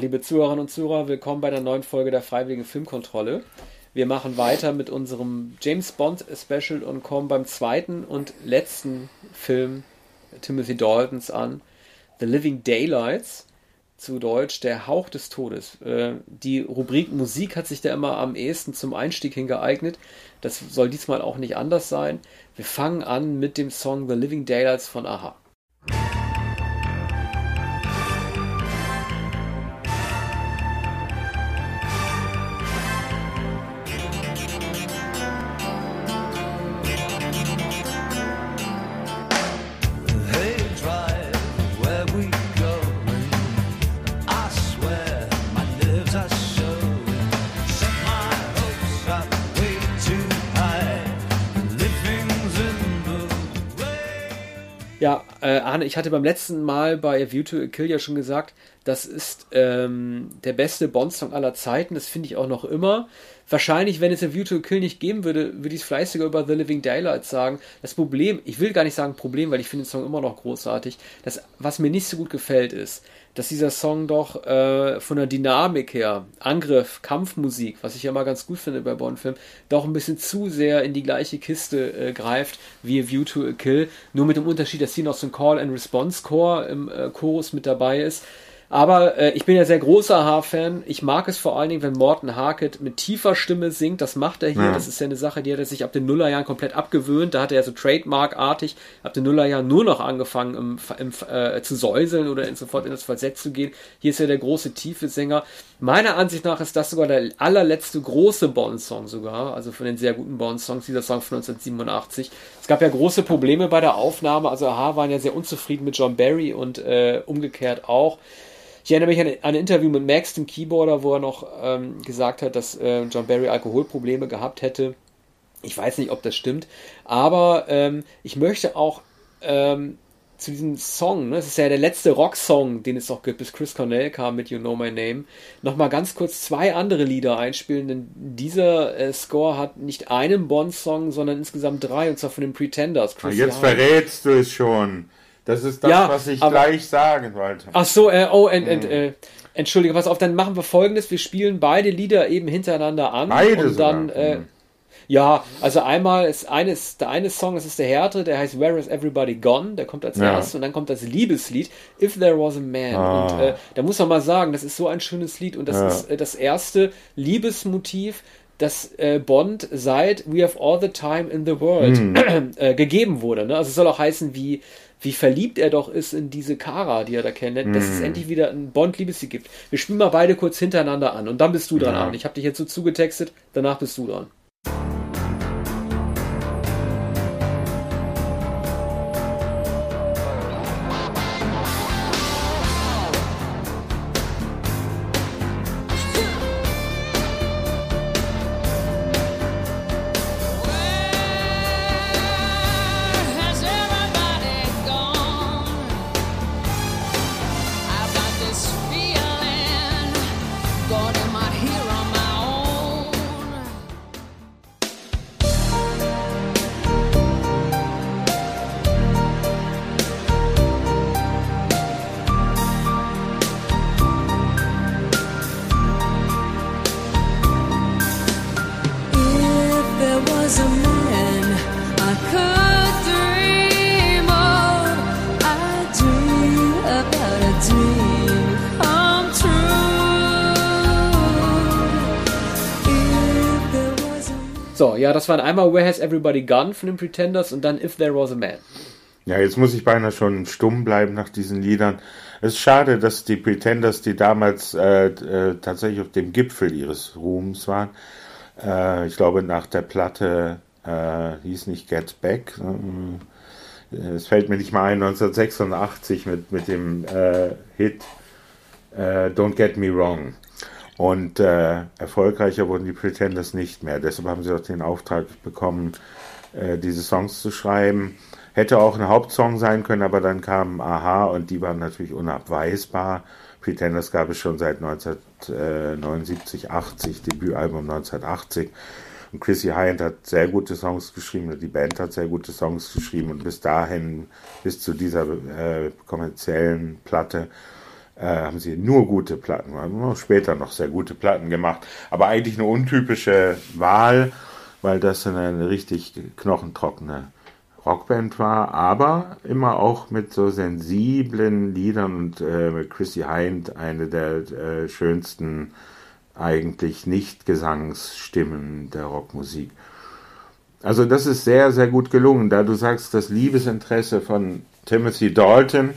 Liebe Zuhörerinnen und Zuhörer, willkommen bei einer neuen Folge der Freiwilligen Filmkontrolle. Wir machen weiter mit unserem James Bond Special und kommen beim zweiten und letzten Film Timothy Daltons an, The Living Daylights, zu Deutsch Der Hauch des Todes. Äh, die Rubrik Musik hat sich da immer am ehesten zum Einstieg hin geeignet. Das soll diesmal auch nicht anders sein. Wir fangen an mit dem Song The Living Daylights von Aha. Arne, ich hatte beim letzten Mal bei View to a Kill ja schon gesagt, das ist ähm, der beste Bond-Song aller Zeiten. Das finde ich auch noch immer. Wahrscheinlich, wenn es A View to a Kill nicht geben würde, würde ich es sogar über The Living Daylights sagen. Das Problem, ich will gar nicht sagen Problem, weil ich finde den Song immer noch großartig. Das, was mir nicht so gut gefällt, ist, dass dieser Song doch äh, von der Dynamik her, Angriff, Kampfmusik, was ich ja immer ganz gut finde bei Bond-Filmen, doch ein bisschen zu sehr in die gleiche Kiste äh, greift wie A View to a Kill. Nur mit dem Unterschied, dass hier noch so ein Call-and-Response-Core im äh, Chorus mit dabei ist. Aber äh, ich bin ja sehr großer H-Fan. Ich mag es vor allen Dingen, wenn Morton Harkett mit tiefer Stimme singt. Das macht er hier. Ja. Das ist ja eine Sache, die hat er sich ab den Nullerjahren komplett abgewöhnt. Da hat er ja so Trademark-artig ab den Nullerjahren nur noch angefangen im, im, äh, zu säuseln oder sofort in das Falsett zu gehen. Hier ist ja der große tiefe Sänger. Meiner Ansicht nach ist das sogar der allerletzte große Bond-Song sogar. Also von den sehr guten Bond-Songs, dieser Song von 1987. Es gab ja große Probleme bei der Aufnahme. Also Aha waren ja sehr unzufrieden mit John Barry und äh, umgekehrt auch. Ich erinnere mich an, an, ein Interview mit Max, dem Keyboarder, wo er noch ähm, gesagt hat, dass äh, John Barry Alkoholprobleme gehabt hätte. Ich weiß nicht, ob das stimmt, aber ähm, ich möchte auch ähm, zu diesem Song, ne, das ist ja der letzte Rocksong, den es noch gibt, bis Chris Cornell kam mit You Know My Name, nochmal ganz kurz zwei andere Lieder einspielen, denn dieser äh, Score hat nicht einen Bond-Song, sondern insgesamt drei, und zwar von den Pretenders. Chris jetzt verrätst du es schon. Das ist das, ja, was ich aber, gleich sagen wollte. Ach so, äh, oh, ent, ent, hm. äh, entschuldige, pass auf, dann machen wir folgendes: Wir spielen beide Lieder eben hintereinander an. Beide und dann, äh, hm. ja, also einmal ist eines, der eine Song, das ist der härtere, der heißt Where is Everybody Gone? Der kommt als ja. erstes und dann kommt das Liebeslied If There Was a Man. Ah. Und äh, da muss man mal sagen, das ist so ein schönes Lied und das ja. ist äh, das erste Liebesmotiv, das äh, Bond seit We Have All the Time in the World hm. äh, gegeben wurde. Ne? Also es soll auch heißen wie wie verliebt er doch ist in diese Kara, die er da kennt, dass mm. es mhm. endlich wieder ein Bond-Liebeslied gibt. Wir spielen mal beide kurz hintereinander an und dann bist du dran, ja. Ich habe dich jetzt so zugetextet, danach bist du dran. Das waren einmal Where Has Everybody Gone von den Pretenders und dann If There Was a Man. Ja, jetzt muss ich beinahe schon stumm bleiben nach diesen Liedern. Es ist schade, dass die Pretenders, die damals äh, äh, tatsächlich auf dem Gipfel ihres Ruhms waren, äh, ich glaube nach der Platte äh, hieß nicht Get Back. Äh, es fällt mir nicht mal ein, 1986 mit, mit dem äh, Hit Don't Get Me Wrong. Und äh, erfolgreicher wurden die Pretenders nicht mehr. Deshalb haben sie auch den Auftrag bekommen, äh, diese Songs zu schreiben. Hätte auch ein Hauptsong sein können, aber dann kamen Aha und die waren natürlich unabweisbar. Pretenders gab es schon seit 1979, 80, Debütalbum 1980. Und Chrissy Hynde hat sehr gute Songs geschrieben, die Band hat sehr gute Songs geschrieben und bis dahin, bis zu dieser äh, kommerziellen Platte, äh, haben sie nur gute Platten, haben später noch sehr gute Platten gemacht, aber eigentlich eine untypische Wahl, weil das eine richtig knochentrockene Rockband war, aber immer auch mit so sensiblen Liedern und äh, Chrissy Hind eine der äh, schönsten eigentlich nicht Gesangsstimmen der Rockmusik. Also das ist sehr, sehr gut gelungen, da du sagst, das Liebesinteresse von Timothy Dalton,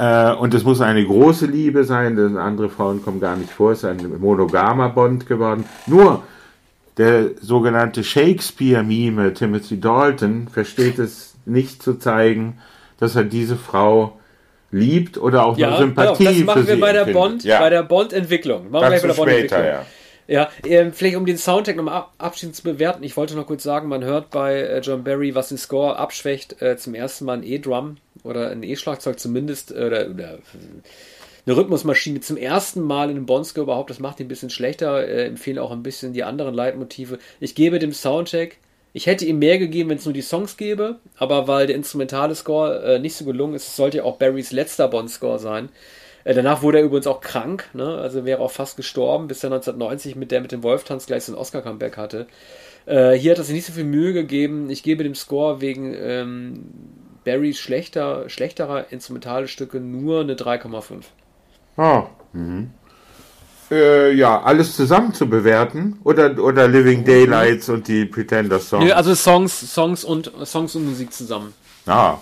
äh, und es muss eine große Liebe sein, denn andere Frauen kommen gar nicht vor, es ist ein monogamer Bond geworden. Nur der sogenannte Shakespeare-Mime Timothy Dalton versteht es nicht zu zeigen, dass er diese Frau liebt oder auch ja, nur Sympathie genau, das machen wir bei der empfindet. Bond, ja. bei der Bond-Entwicklung. Machen Dazu wir bei der Bond-Entwicklung. ja. Ja, ähm, vielleicht um den Soundtrack nochmal ab, abschließend zu bewerten. Ich wollte noch kurz sagen, man hört bei äh, John Barry, was den Score abschwächt, äh, zum ersten Mal ein E-Drum oder ein E-Schlagzeug zumindest äh, oder, oder eine Rhythmusmaschine zum ersten Mal in einem Bond-Score überhaupt. Das macht ihn ein bisschen schlechter. Äh, empfehle auch ein bisschen die anderen Leitmotive. Ich gebe dem Soundtrack ich hätte ihm mehr gegeben, wenn es nur die Songs gäbe, aber weil der instrumentale Score nicht so gelungen ist, sollte ja auch Barrys letzter Bond-Score sein. Äh, danach wurde er übrigens auch krank, ne? also wäre auch fast gestorben, bis er 1990 mit der mit dem Wolftanz gleich so ein Oscar-Comeback hatte. Äh, hier hat er sich nicht so viel Mühe gegeben. Ich gebe dem Score wegen ähm, Barrys schlechter, schlechterer instrumentale Stücke nur eine 3,5. Ah, mhm. äh, ja, alles zusammen zu bewerten oder, oder Living Daylights und die Pretender Songs? Nö, also Songs, Songs und Songs und Musik zusammen. Ah.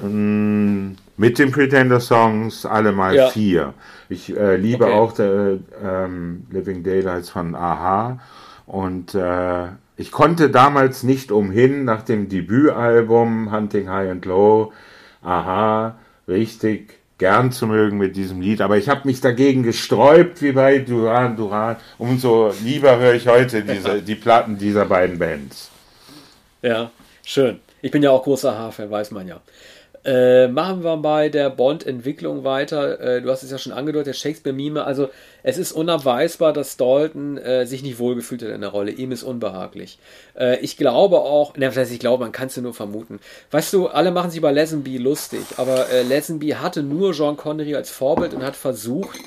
Mm, mit den Pretender Songs alle mal Ja. vier. Ich äh, liebe Okay. auch der, ähm, Living Daylights von Aha und äh, ich konnte damals nicht umhin nach dem Debütalbum Hunting High and Low Aha richtig gern zu mögen mit diesem Lied, aber ich habe mich dagegen gesträubt wie bei Duran Duran. Umso lieber höre ich heute diese, die Platten dieser beiden Bands. Ja, schön. Ich bin ja auch großer H-Fan, weiß man ja. Äh, machen wir bei der Bond-Entwicklung weiter. Äh, du hast es ja schon angedeutet, der Shakespeare-Mime. Also, es ist unabweisbar, dass Dalton äh, sich nicht wohlgefühlt hat in der Rolle. Ihm ist unbehaglich. Äh, ich glaube auch, das heißt, ich glaube, man kann es nur vermuten. Weißt du, alle machen sich über Lazenby lustig, aber äh, Lazenby hatte nur Sean Connery als Vorbild und hat versucht,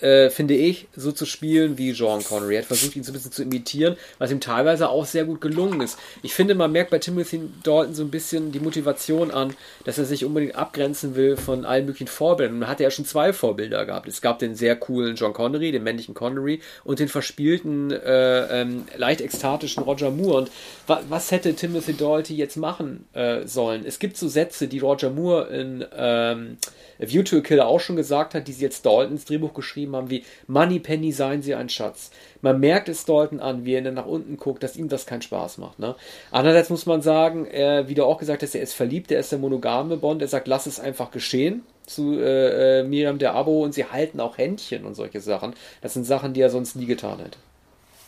äh, finde ich, so zu spielen wie Sean Connery. Er hat versucht, ihn so ein bisschen zu imitieren, was ihm teilweise auch sehr gut gelungen ist. Ich finde, man merkt bei Timothy Dalton so ein bisschen die Motivation an, dass er sich unbedingt abgrenzen will von allen möglichen Vorbildern. Man hatte ja schon zwei Vorbilder gehabt. Es gab den sehr coolen John Connery, den männlichen Connery und den verspielten, äh, ähm, leicht ekstatischen Roger Moore. Und wa was hätte Timothy Dalton jetzt machen äh, sollen? Es gibt so Sätze, die Roger Moore in ähm, A View to a Kill auch schon gesagt hat, die sie jetzt Dalton ins Drehbuch geschrieben haben, wie Money Penny seien sie ein Schatz. Man merkt es Dalton an, wie er dann nach unten guckt, dass ihm das keinen Spaß macht. Ne? Andererseits muss man sagen, er, wie du auch gesagt hast, er ist verliebt, er ist der monogame Bond, er sagt, lass es einfach geschehen zu äh, äh, Miriam der Abo und sie halten auch Händchen und solche Sachen. Das sind Sachen, die er sonst nie getan hätte.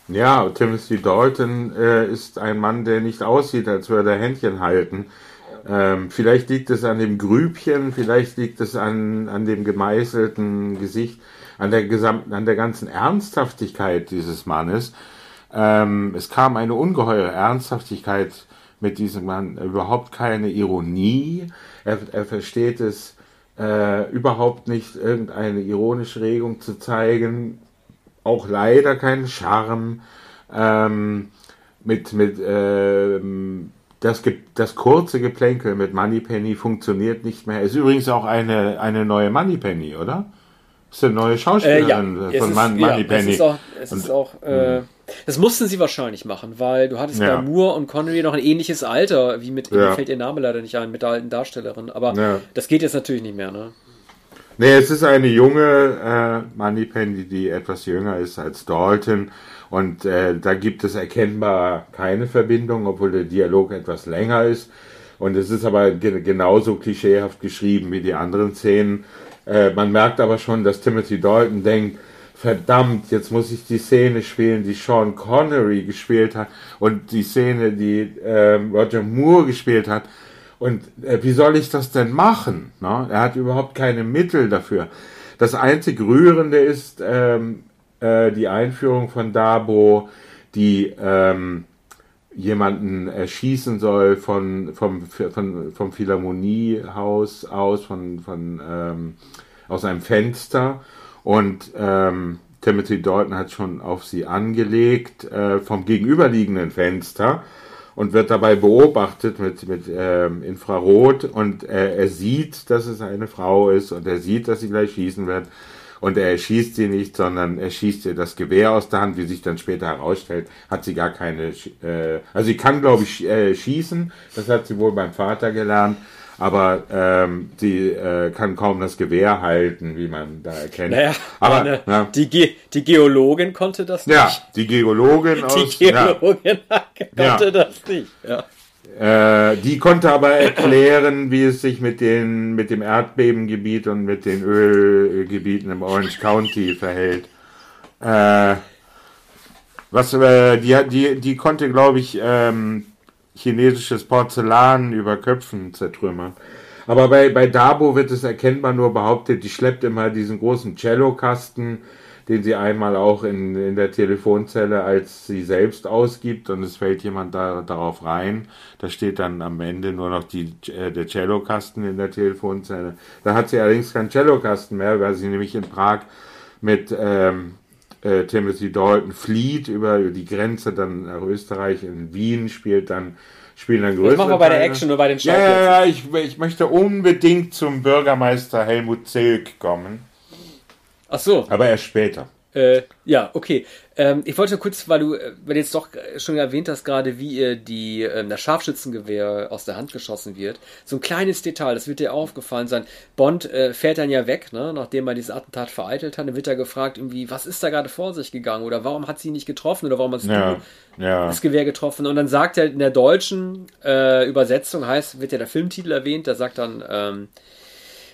Ja, Timothy Dalton äh, ist ein Mann, der nicht aussieht, als würde er Händchen halten. Ähm, vielleicht liegt es an dem Grübchen, vielleicht liegt es an, an dem gemeißelten Gesicht, an der gesamten, an der ganzen Ernsthaftigkeit dieses Mannes. Ähm, es kam eine ungeheure Ernsthaftigkeit mit diesem Mann, überhaupt keine Ironie. Er, er versteht es äh, überhaupt nicht, irgendeine ironische Regung zu zeigen. Auch leider keinen Charme. Ähm, mit, mit, ähm, das, das kurze Geplänkel mit Moneypenny funktioniert nicht mehr. Ist übrigens auch eine, eine neue Moneypenny, oder? Ist eine neue Äh, ja, Schauspielerin es von ist, Mon ja, es Moneypenny. ist auch, es Und- ist auch äh, das mussten sie wahrscheinlich machen, weil du hattest Ja. bei Moore und Connery noch ein ähnliches Alter, wie mit, Ja. mir fällt ihr Name leider nicht ein, mit der alten Darstellerin, aber Ja. das geht jetzt natürlich nicht mehr, ne? Nee, es ist eine junge äh, Moneypenny, die etwas jünger ist als Dalton. Und äh, da gibt es erkennbar keine Verbindung, obwohl der Dialog etwas länger ist. Und es ist aber ge genauso klischeehaft geschrieben wie die anderen Szenen. Äh, man merkt aber schon, dass Timothy Dalton denkt, verdammt, jetzt muss ich die Szene spielen, die Sean Connery gespielt hat und die Szene, die ähm, Roger Moore gespielt hat. Und äh, wie soll ich das denn machen? Ne? Er hat überhaupt keine Mittel dafür. Das einzig Rührende ist ähm, äh, die Einführung von Dabo, die ähm, jemanden erschießen soll von, vom, von, vom Philharmoniehaus aus, von, von ähm, aus einem Fenster. Und ähm, Timothy Dalton hat schon auf sie angelegt äh, vom gegenüberliegenden Fenster und wird dabei beobachtet mit, mit ähm, Infrarot. Und äh, er sieht, dass es eine Frau ist und er sieht, dass sie gleich schießen wird und er schießt sie nicht, sondern er schießt ihr das Gewehr aus der Hand, wie sich dann später herausstellt, hat sie gar keine, äh, also sie kann glaube ich äh, schießen, das hat sie wohl beim Vater gelernt, aber ähm, sie äh, kann kaum das Gewehr halten, wie man da erkennt. Naja, aber eine, ja. die, Ge die Geologin konnte das nicht. Ja, die Geologin die aus, Geologin ja. konnte ja. das nicht. Ja. Äh, die konnte aber erklären, wie es sich mit, den, mit dem Erdbebengebiet und mit den Ölgebieten im Orange County verhält. Äh, was, äh, die, die, die konnte, glaube ich, ähm, chinesisches Porzellan über Köpfen zertrümmern. Aber bei, bei Dabo wird es erkennbar nur behauptet, die schleppt immer diesen großen Cellokasten den sie einmal auch in, in der Telefonzelle als sie selbst ausgibt und es fällt jemand da, darauf rein. Da steht dann am Ende nur noch die, äh, der Cellokasten in der Telefonzelle. Da hat sie allerdings keinen Cellokasten mehr, weil sie nämlich in Prag mit ähm, äh, Timothy Dalton flieht über die Grenze dann nach Österreich in Wien, spielt dann spielen dann größere Das machen wir bei der Action oder bei den Schauplätzen. Ja, ja, ja, ich, ich möchte unbedingt zum Bürgermeister Helmut Zilk kommen. Ach so. Aber erst später. Äh, ja, okay. Ähm, ich wollte kurz, weil du, äh, weil du jetzt doch schon erwähnt hast, gerade wie ihr die, äh, das Scharfschützengewehr aus der Hand geschossen wird. So ein kleines Detail, das wird dir aufgefallen sein. Bond äh, fährt dann ja weg, ne, nachdem er dieses Attentat vereitelt hat. Dann wird er gefragt, irgendwie, was ist da gerade vor sich gegangen? Oder warum hat sie nicht getroffen? Oder warum hast ja, ja. das Gewehr getroffen? Und dann sagt er in der deutschen äh, Übersetzung, heißt, wird ja der Filmtitel erwähnt, da sagt dann, ähm,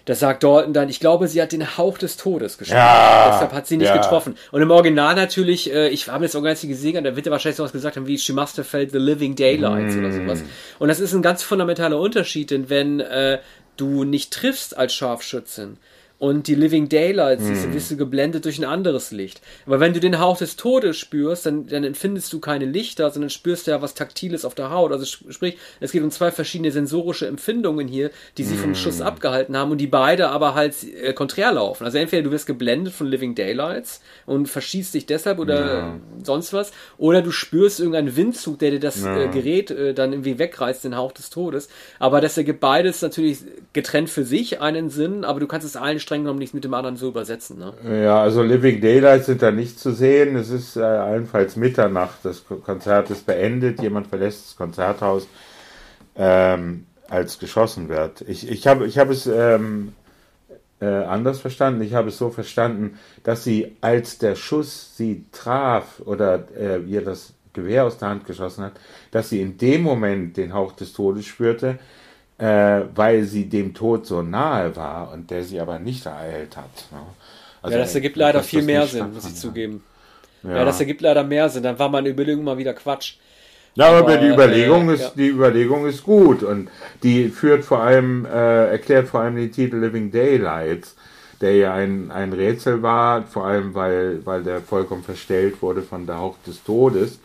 da sagt Dalton dann, ich glaube, sie hat den Hauch des Todes geschlagen. Ja, Deshalb hat sie nicht ja. getroffen. Und im Original natürlich, äh, ich habe jetzt auch gar nicht gesehen, da wird er wahrscheinlich sowas gesagt haben wie She must have felt the living daylights mm. oder sowas. Und das ist ein ganz fundamentaler Unterschied, denn wenn äh, du nicht triffst als Scharfschützin, und die Living Daylights hm. wirst du geblendet durch ein anderes Licht. Aber wenn du den Hauch des Todes spürst, dann, dann empfindest du keine Lichter, sondern spürst ja was Taktiles auf der Haut. Also sprich, es geht um zwei verschiedene sensorische Empfindungen hier, die sie hm. vom Schuss abgehalten haben und die beide aber halt äh, konträr laufen. Also entweder du wirst geblendet von Living Daylights und verschießt dich deshalb oder ja. sonst was, oder du spürst irgendeinen Windzug, der dir das ja. äh, Gerät äh, dann irgendwie wegreißt, den Hauch des Todes. Aber das ergibt beides natürlich getrennt für sich einen Sinn, aber du kannst es allen streng genommen nichts mit dem anderen so übersetzen. Ne? Ja, also Living Daylights sind da nicht zu sehen. Es ist äh, allenfalls Mitternacht. Das Konzert ist beendet. Jemand verlässt das Konzerthaus, ähm, als geschossen wird. Ich, ich habe ich hab es ähm, äh, anders verstanden. Ich habe es so verstanden, dass sie, als der Schuss sie traf oder äh, ihr das Gewehr aus der Hand geschossen hat, dass sie in dem Moment den Hauch des Todes spürte, äh, weil sie dem Tod so nahe war und der sie aber nicht ereilt hat. Ne? Also, ja, das ergibt leider viel mehr Sinn, muss ich zugeben. Ja. ja. das ergibt leider mehr Sinn. Dann war meine Überlegung mal wieder Quatsch. Ja, aber, aber die Überlegung äh, ist, ja. die Überlegung ist gut und die führt vor allem, äh, erklärt vor allem den Titel Living Daylights, der ja ein, ein Rätsel war, vor allem weil, weil der vollkommen verstellt wurde von der Hauch des Todes,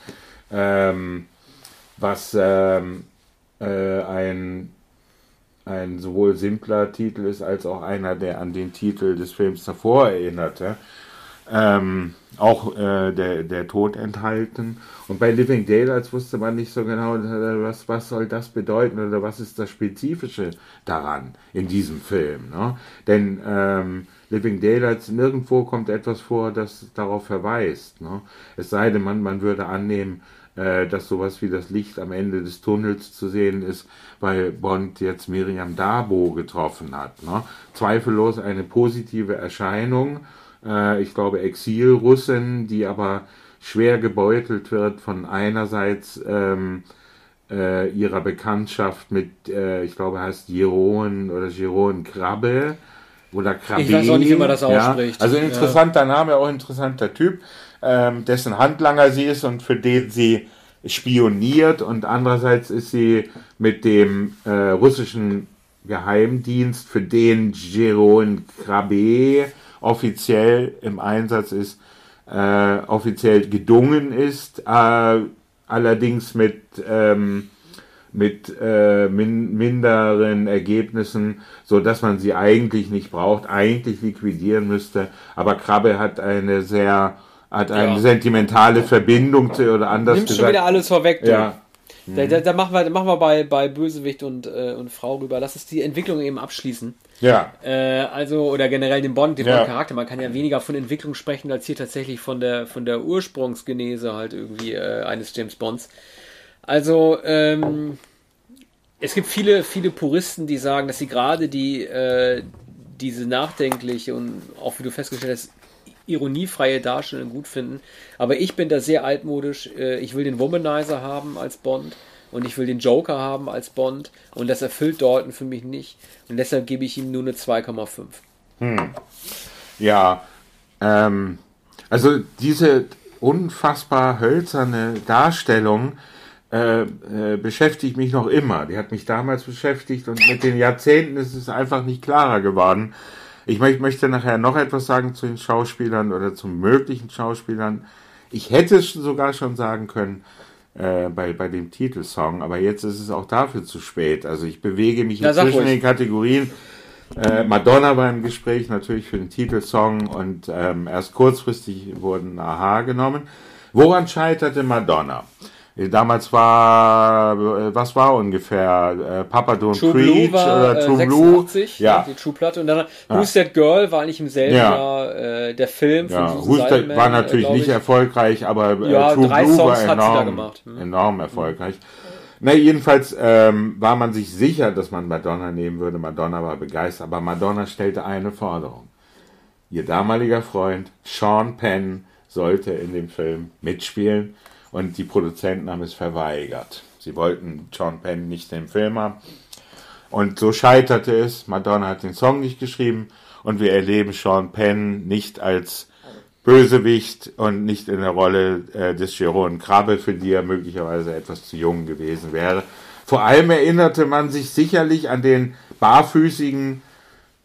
ähm, was ähm, äh, ein ein sowohl simpler Titel ist, als auch einer, der an den Titel des Films davor erinnerte. Ähm, auch äh, der, der Tod enthalten. Und bei Living Daylights wusste man nicht so genau, was, was soll das bedeuten oder was ist das Spezifische daran in diesem Film. Ne? Denn ähm, Living Daylights nirgendwo kommt etwas vor, das darauf verweist. Ne? Es sei denn, man, man würde annehmen, äh, dass sowas wie das Licht am Ende des Tunnels zu sehen ist, weil Bond jetzt Miriam Dabo getroffen hat. Ne? Zweifellos eine positive Erscheinung. Äh, ich glaube Exilrussin, die aber schwer gebeutelt wird von einerseits ähm, äh, ihrer Bekanntschaft mit, äh, ich glaube, heißt Jeroen oder Jeroen Krabbe oder Krabbe. Ich weiß auch nicht, wie man das ausspricht. Ja? Also interessanter ja. Name, auch interessanter Typ ähm, dessen Handlanger sie ist und für den sie spioniert und andererseits ist sie mit dem äh, russischen Geheimdienst, für den Jeroen Krabbe offiziell im Einsatz ist, äh, offiziell gedungen ist, äh, allerdings mit, ähm, mit äh, min minderen Ergebnissen, so dass man sie eigentlich nicht braucht, eigentlich liquidieren müsste. Aber Krabbe hat eine sehr hat eine ja. sentimentale Verbindung zu oder anders Nimmst gesagt. schon wieder alles vorweg. Du. Ja. Da, da, da, machen wir, da machen wir bei, bei Bösewicht und, äh, und Frau rüber. Lass uns die Entwicklung eben abschließen. Ja. Äh, also, oder generell den Bond, den ja. Bond-Charakter. Man kann ja weniger von Entwicklung sprechen, als hier tatsächlich von der, von der Ursprungsgenese halt irgendwie äh, eines James Bonds. Also, ähm, es gibt viele, viele Puristen, die sagen, dass sie gerade die, äh, diese nachdenkliche und auch wie du festgestellt hast, ironiefreie Darstellung gut finden. Aber ich bin da sehr altmodisch. Äh, ich will den Womanizer haben als Bond und ich will den Joker haben als Bond und das erfüllt Dalton für mich nicht. Und deshalb gebe ich ihm nur eine 2,5. Hm. Ja, ähm, also diese unfassbar hölzerne Darstellung äh, äh, beschäftigt mich noch immer. Die hat mich damals beschäftigt und mit den Jahrzehnten ist es einfach nicht klarer geworden. Ich möchte nachher noch etwas sagen zu den Schauspielern oder zu möglichen Schauspielern. Ich hätte es sogar schon sagen können äh, bei, bei dem Titelsong, aber jetzt ist es auch dafür zu spät. Also ich bewege mich ja, zwischen den Kategorien. Äh, Madonna war im Gespräch natürlich für den Titelsong und ähm, erst kurzfristig wurden Aha genommen. Woran scheiterte Madonna? Damals war, äh, was war ungefähr? Äh, Papa Don't True Preach war, oder True äh, Blue? Ja. Die True Platte. Und dann ja. Who's That Girl war eigentlich im selben ja. Jahr äh, der Film von ja. Susan Who's That war natürlich nicht erfolgreich, aber äh, ja, True Blue Songs war enorm, hm. enorm erfolgreich. Na, jedenfalls ähm, war man sich sicher, dass man Madonna nehmen würde. Madonna war begeistert, aber Madonna stellte eine Forderung. Ihr damaliger Freund Sean Penn sollte in dem Film mitspielen und die Produzenten haben es verweigert. Sie wollten John Penn nicht im Film haben. Und so scheiterte es. Madonna hat den Song nicht geschrieben und wir erleben Sean Penn nicht als Bösewicht und nicht in der Rolle äh, des Jeroen Krabbe, für die er möglicherweise etwas zu jung gewesen wäre. Vor allem erinnerte man sich sicherlich an den barfüßigen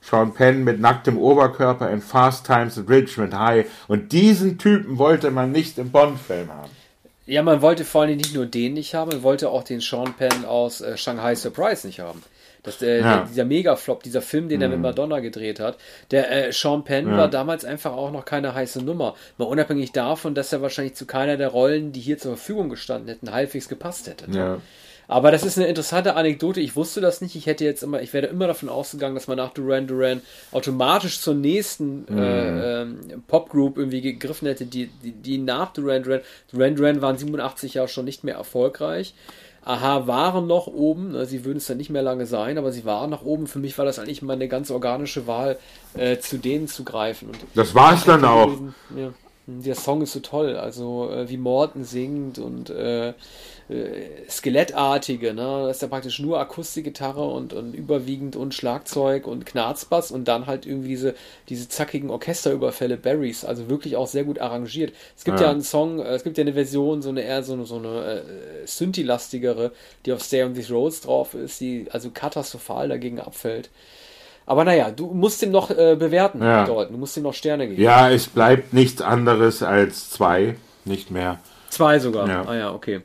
Sean Penn mit nacktem Oberkörper in Fast Times at Richmond High und diesen Typen wollte man nicht im Bond-Film haben. Ja, man wollte vor allem nicht nur den nicht haben, man wollte auch den Sean Penn aus äh, Shanghai Surprise nicht haben. Das, äh, ja. der, dieser Mega-Flop, dieser Film, den mhm. er mit mhm. Madonna gedreht hat, der äh, Sean Penn ja. war damals einfach auch noch keine heiße Nummer. Mal unabhängig davon, dass er wahrscheinlich zu keiner der Rollen, die hier zur Verfügung gestanden hätten, halbwegs gepasst hätte. Ja. Aber das ist eine interessante Anekdote. Ich wusste das nicht. Ich hätte jetzt immer, ich werde immer davon ausgegangen, dass man nach Duran Duran automatisch zur nächsten mhm. äh, ähm, Popgroup irgendwie gegriffen hätte, die, die, die nach Duran Duran. Duran Duran waren 87 Jahre schon nicht mehr erfolgreich. Aha, waren noch oben. Ne, sie würden es dann nicht mehr lange sein, aber sie waren noch oben. Für mich war das eigentlich mal eine ganz organische Wahl, äh, zu denen zu greifen. Und das war es dann auch. ja, der Song ist so toll. Also, äh, wie Morten singt und äh, äh, Skelettartige, ne? Das ist ja praktisch nur Akustikgitarre und, und überwiegend und Schlagzeug und Knarzbass und dann halt irgendwie diese, diese zackigen Orchesterüberfälle Barrys, also wirklich auch sehr gut arrangiert. Es gibt ja, ja einen Song, äh, es gibt ja eine Version, so eine eher so eine, so eine äh, Synthi-lastigere, die auf Stay on These Roads drauf ist, die also katastrophal dagegen abfällt. Aber naja, du musst ihm noch äh, bewerten ja. dort, du musst ihm noch Sterne geben. Ja, es bleibt nichts anderes als zwei, nicht mehr. Zwei sogar. Ja. Ah ja, okay.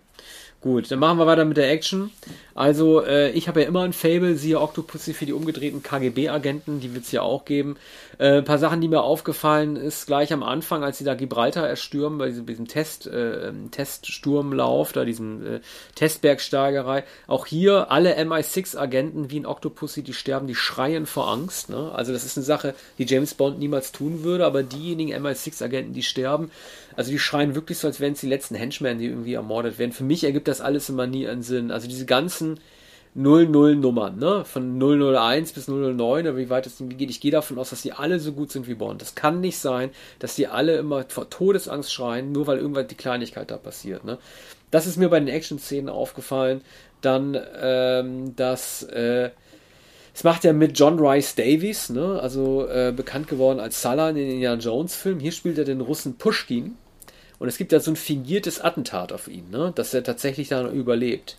Gut, dann machen wir weiter mit der Action. Also, äh, ich habe ja immer ein Fable, siehe Octopussy für die umgedrehten KGB-Agenten, die wird es ja auch geben. Äh, ein paar Sachen, die mir aufgefallen ist, gleich am Anfang, als sie da Gibraltar erstürmen, bei diesem, diesem Test, äh, Teststurmlauf, da diesem äh, Testbergsteigerei. Auch hier alle MI6-Agenten wie in Octopussy, die sterben, die schreien vor Angst. Ne? Also, das ist eine Sache, die James Bond niemals tun würde, aber diejenigen MI6-Agenten, die sterben, also die schreien wirklich so, als wären es die letzten Henchmen, die irgendwie ermordet werden. Für mich ergibt das alles immer nie einen Sinn. Also diese ganzen 00-Nummern, ne? Von 001 bis 009, oder wie weit es geht. Ich gehe davon aus, dass die alle so gut sind wie Bond. Das kann nicht sein, dass die alle immer vor Todesangst schreien, nur weil irgendwann die Kleinigkeit da passiert, ne? Das ist mir bei den Action-Szenen aufgefallen. Dann, ähm, dass, äh, es macht ja mit John Rice Davies, ne? also äh, bekannt geworden als Salah in den Indiana Jones Film. Hier spielt er den Russen Pushkin. Und es gibt ja so ein fingiertes Attentat auf ihn, ne? dass er tatsächlich dann überlebt.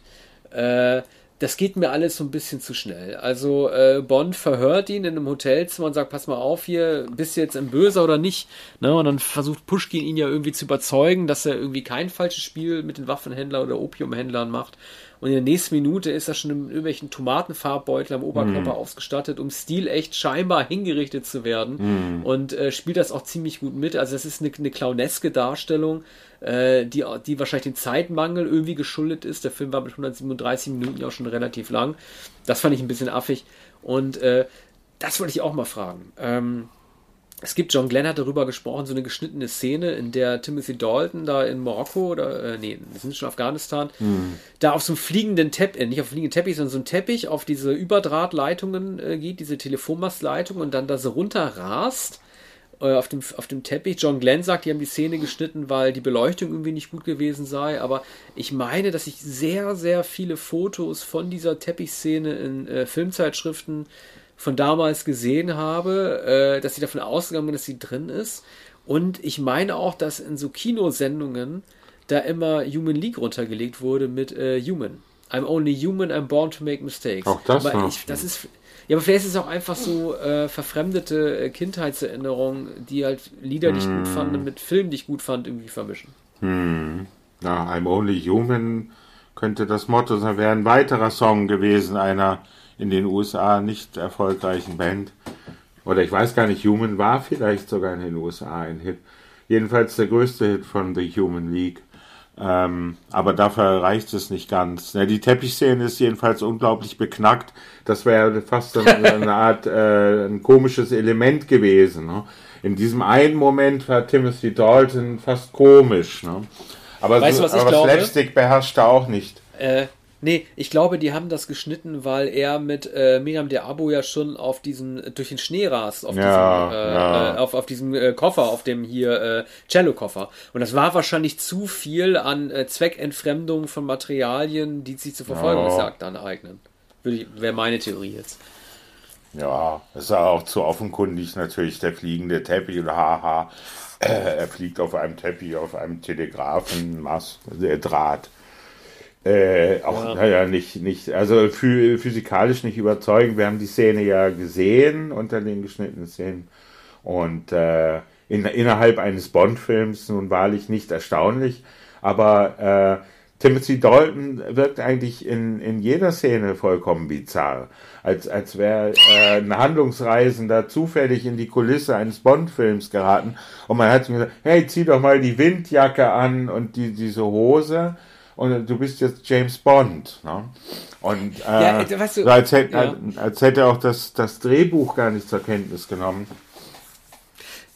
Äh, das geht mir alles so ein bisschen zu schnell. Also äh, Bond verhört ihn in einem Hotelzimmer und sagt, pass mal auf hier, bist du jetzt ein Böser oder nicht? Ne? Und dann versucht Pushkin ihn ja irgendwie zu überzeugen, dass er irgendwie kein falsches Spiel mit den Waffenhändlern oder Opiumhändlern macht und in der nächsten Minute ist er schon in irgendwelchen Tomatenfarbbeutel am Oberkörper mm. ausgestattet, um stilecht scheinbar hingerichtet zu werden mm. und äh, spielt das auch ziemlich gut mit. Also das ist eine, eine clowneske Darstellung, äh, die, die wahrscheinlich dem Zeitmangel irgendwie geschuldet ist. Der Film war mit 137 Minuten ja auch schon relativ lang. Das fand ich ein bisschen affig und äh, das wollte ich auch mal fragen. Ähm, es gibt, John Glenn hat darüber gesprochen, so eine geschnittene Szene, in der Timothy Dalton da in Marokko oder, äh, nee, wir sind schon Afghanistan, hm. da auf so einem fliegenden Teppich, äh, nicht auf fliegenden Teppich, sondern so ein Teppich auf diese Überdrahtleitungen äh, geht, diese Telefonmastleitungen und dann da so runterrast äh, auf, dem, auf dem Teppich. John Glenn sagt, die haben die Szene geschnitten, weil die Beleuchtung irgendwie nicht gut gewesen sei, aber ich meine, dass ich sehr, sehr viele Fotos von dieser Teppichszene in äh, Filmzeitschriften von damals gesehen habe, äh, dass ich davon ausgegangen bin, dass sie drin ist. Und ich meine auch, dass in so Kinosendungen da immer Human League runtergelegt wurde mit äh, Human. I'm only human, I'm born to make mistakes. Auch das, aber ich, das ist ja, aber vielleicht ist es auch einfach so äh, verfremdete äh, Kindheitserinnerungen, die halt Lieder, die ich gut hm. fand, mit Filmen, die ich gut fand, irgendwie vermischen. Hm. Na, I'm only human könnte das Motto sein, wäre ein weiterer Song gewesen, einer in den USA nicht erfolgreichen Band. Oder ich weiß gar nicht, Human war vielleicht sogar in den USA ein Hit. Jedenfalls der größte Hit von The Human League. Ähm, aber dafür reicht es nicht ganz. Ja, die Teppichszene ist jedenfalls unglaublich beknackt. Das wäre fast eine, eine Art äh, ein komisches Element gewesen. Ne? In diesem einen Moment war Timothy Dalton fast komisch. Ne? Aber, weißt so, aber? Slapstick beherrscht er auch nicht. Äh, Nee, ich glaube, die haben das geschnitten, weil er mit äh, Miriam der Abo ja schon auf diesen, durch den Schnee rast, auf ja, diesem, äh, ja. äh, auf, auf diesem äh, Koffer, auf dem hier äh, Cello-Koffer. Und das war wahrscheinlich zu viel an äh, Zweckentfremdung von Materialien, die sich zur Verfolgungsjagd ja. aneignen. Wäre meine Theorie jetzt. Ja, das ist auch zu offenkundig natürlich, der fliegende Teppich oder haha. Er fliegt auf einem Teppich, auf einem Telegrafenmast, der Draht. Äh, auch, ja. naja, nicht, nicht, also physikalisch nicht überzeugend. Wir haben die Szene ja gesehen unter den geschnittenen Szenen. Und äh, in, innerhalb eines Bond-Films nun wahrlich nicht erstaunlich. Aber äh, Timothy Dalton wirkt eigentlich in, in jeder Szene vollkommen bizarr. Als, als wäre äh, ein Handlungsreisender zufällig in die Kulisse eines Bond-Films geraten. Und man hat ihm gesagt, hey, zieh doch mal die Windjacke an und die, diese Hose und du bist jetzt James Bond. Ne? Und äh, ja, weißt du, als, hätte, ja. als hätte er auch das, das Drehbuch gar nicht zur Kenntnis genommen.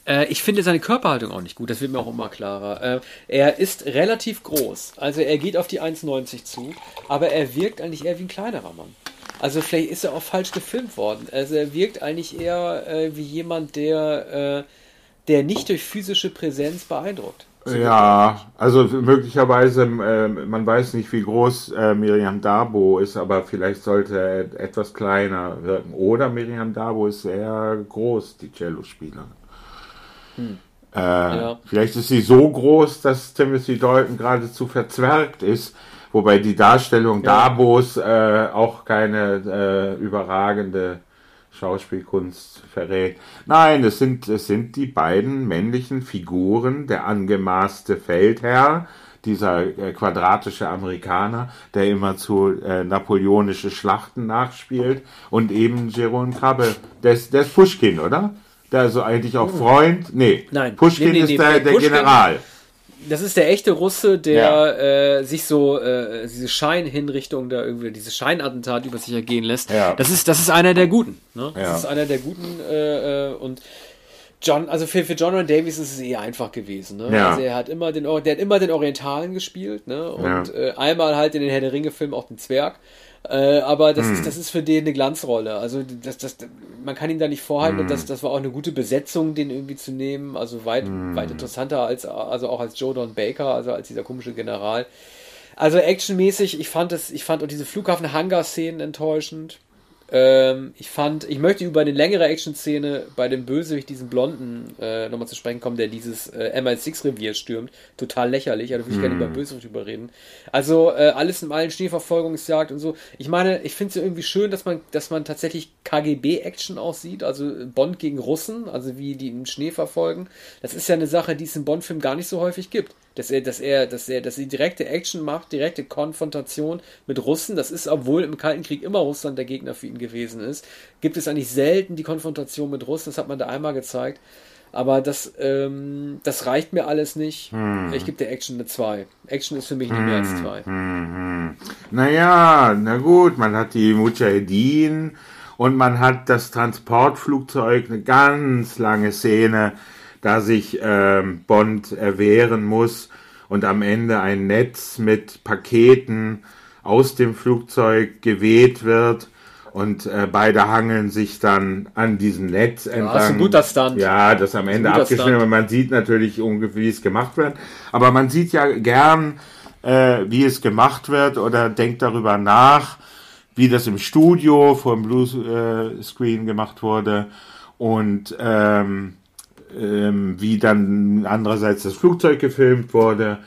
Äh, ich finde seine Körperhaltung auch nicht gut, das wird mir auch immer klarer. Äh, er ist relativ groß, also er geht auf die 1,90 zu, aber er wirkt eigentlich eher wie ein kleinerer Mann. Also vielleicht ist er auch falsch gefilmt worden. Also er wirkt eigentlich eher äh, wie jemand, der, äh, der nicht durch physische Präsenz beeindruckt. Ja, also möglicherweise, äh, man weiß nicht, wie groß äh, Miriam Dabo ist, aber vielleicht sollte er etwas kleiner wirken. Oder Miriam Dabo ist sehr groß, die Cello-Spielerin. Hm. Äh, ja. Vielleicht ist sie so groß, dass Timothy Dalton geradezu verzwergt ist, wobei die Darstellung ja. Dabos äh, auch keine äh, überragende Schauspielkunst verrät. Nein, es sind, es sind die beiden männlichen Figuren, der angemaßte Feldherr, dieser äh, quadratische Amerikaner, der immer zu äh, napoleonische Schlachten nachspielt, und eben Jerome Krabbe, der ist, der ist Pushkin, oder? Der ist also eigentlich auch hm. Freund. Nee, Nein. Pushkin nee, nee, ist der, der General das ist der echte Russe, der ja. äh, sich so äh, diese Scheinhinrichtung da irgendwie, dieses Scheinattentat über sich ergehen lässt. Ja. Das ist, das ist einer der Guten. Ne? Das ja. ist einer der Guten äh, äh, und John, also für, für John Ron Davies ist es eh einfach gewesen. Ne? Ja. Also er hat immer den, der hat immer den Orientalen gespielt, ne? Und äh, einmal halt in den Herr der Ringe-Filmen auch den Zwerg. Äh, aber das, hm. ist, das ist für den eine Glanzrolle. Also das, das, man kann ihm da nicht vorhalten, hm. das, das war auch eine gute Besetzung, den irgendwie zu nehmen. Also weit, hm. weit interessanter als also auch als Joe Don Baker, also als dieser komische General. Also actionmäßig, ich fand es, ich fand auch diese Flughafen-Hangar-Szenen enttäuschend. Ähm, ich fand, ich möchte über eine längere Action-Szene bei dem Bösewicht, diesen Blonden, äh, nochmal zu sprechen kommen, der dieses äh, MI6-Revier stürmt. Total lächerlich, also würde ich mm. gerne über Bösewicht überreden. Also äh, alles in allen Schneeverfolgungsjagd und so. Ich meine, ich finde es ja irgendwie schön, dass man, dass man tatsächlich KGB-Action aussieht, also Bond gegen Russen, also wie die im Schnee verfolgen. Das ist ja eine Sache, die es im Bond-Film gar nicht so häufig gibt. Dass er, dass er, dass er, dass sie direkte Action macht, direkte Konfrontation mit Russen. Das ist, obwohl im Kalten Krieg immer Russland der Gegner für ihn gewesen ist, gibt es eigentlich selten die Konfrontation mit Russen. Das hat man da einmal gezeigt. Aber das, ähm, das reicht mir alles nicht. Hm. Ich gebe der Action eine 2. Action ist für mich nicht mehr als 2. Hm, hm, hm. Naja, na gut, man hat die Mujahedin und man hat das Transportflugzeug, eine ganz lange Szene, da sich ähm, Bond erwehren muss und am Ende ein Netz mit Paketen aus dem Flugzeug geweht wird und äh, beide hangeln sich dann an diesem Netz entlang. Ja, das ist ein guter Stand. Ja, das am Ende abgeschnitten wird. Man sieht natürlich ungefähr, wie es gemacht wird. Aber man sieht ja gern, äh, wie es gemacht wird oder denkt darüber nach, wie das im Studio vor dem Bluescreen äh, gemacht wurde und ähm, ähm, wie dann andererseits das Flugzeug gefilmt wurde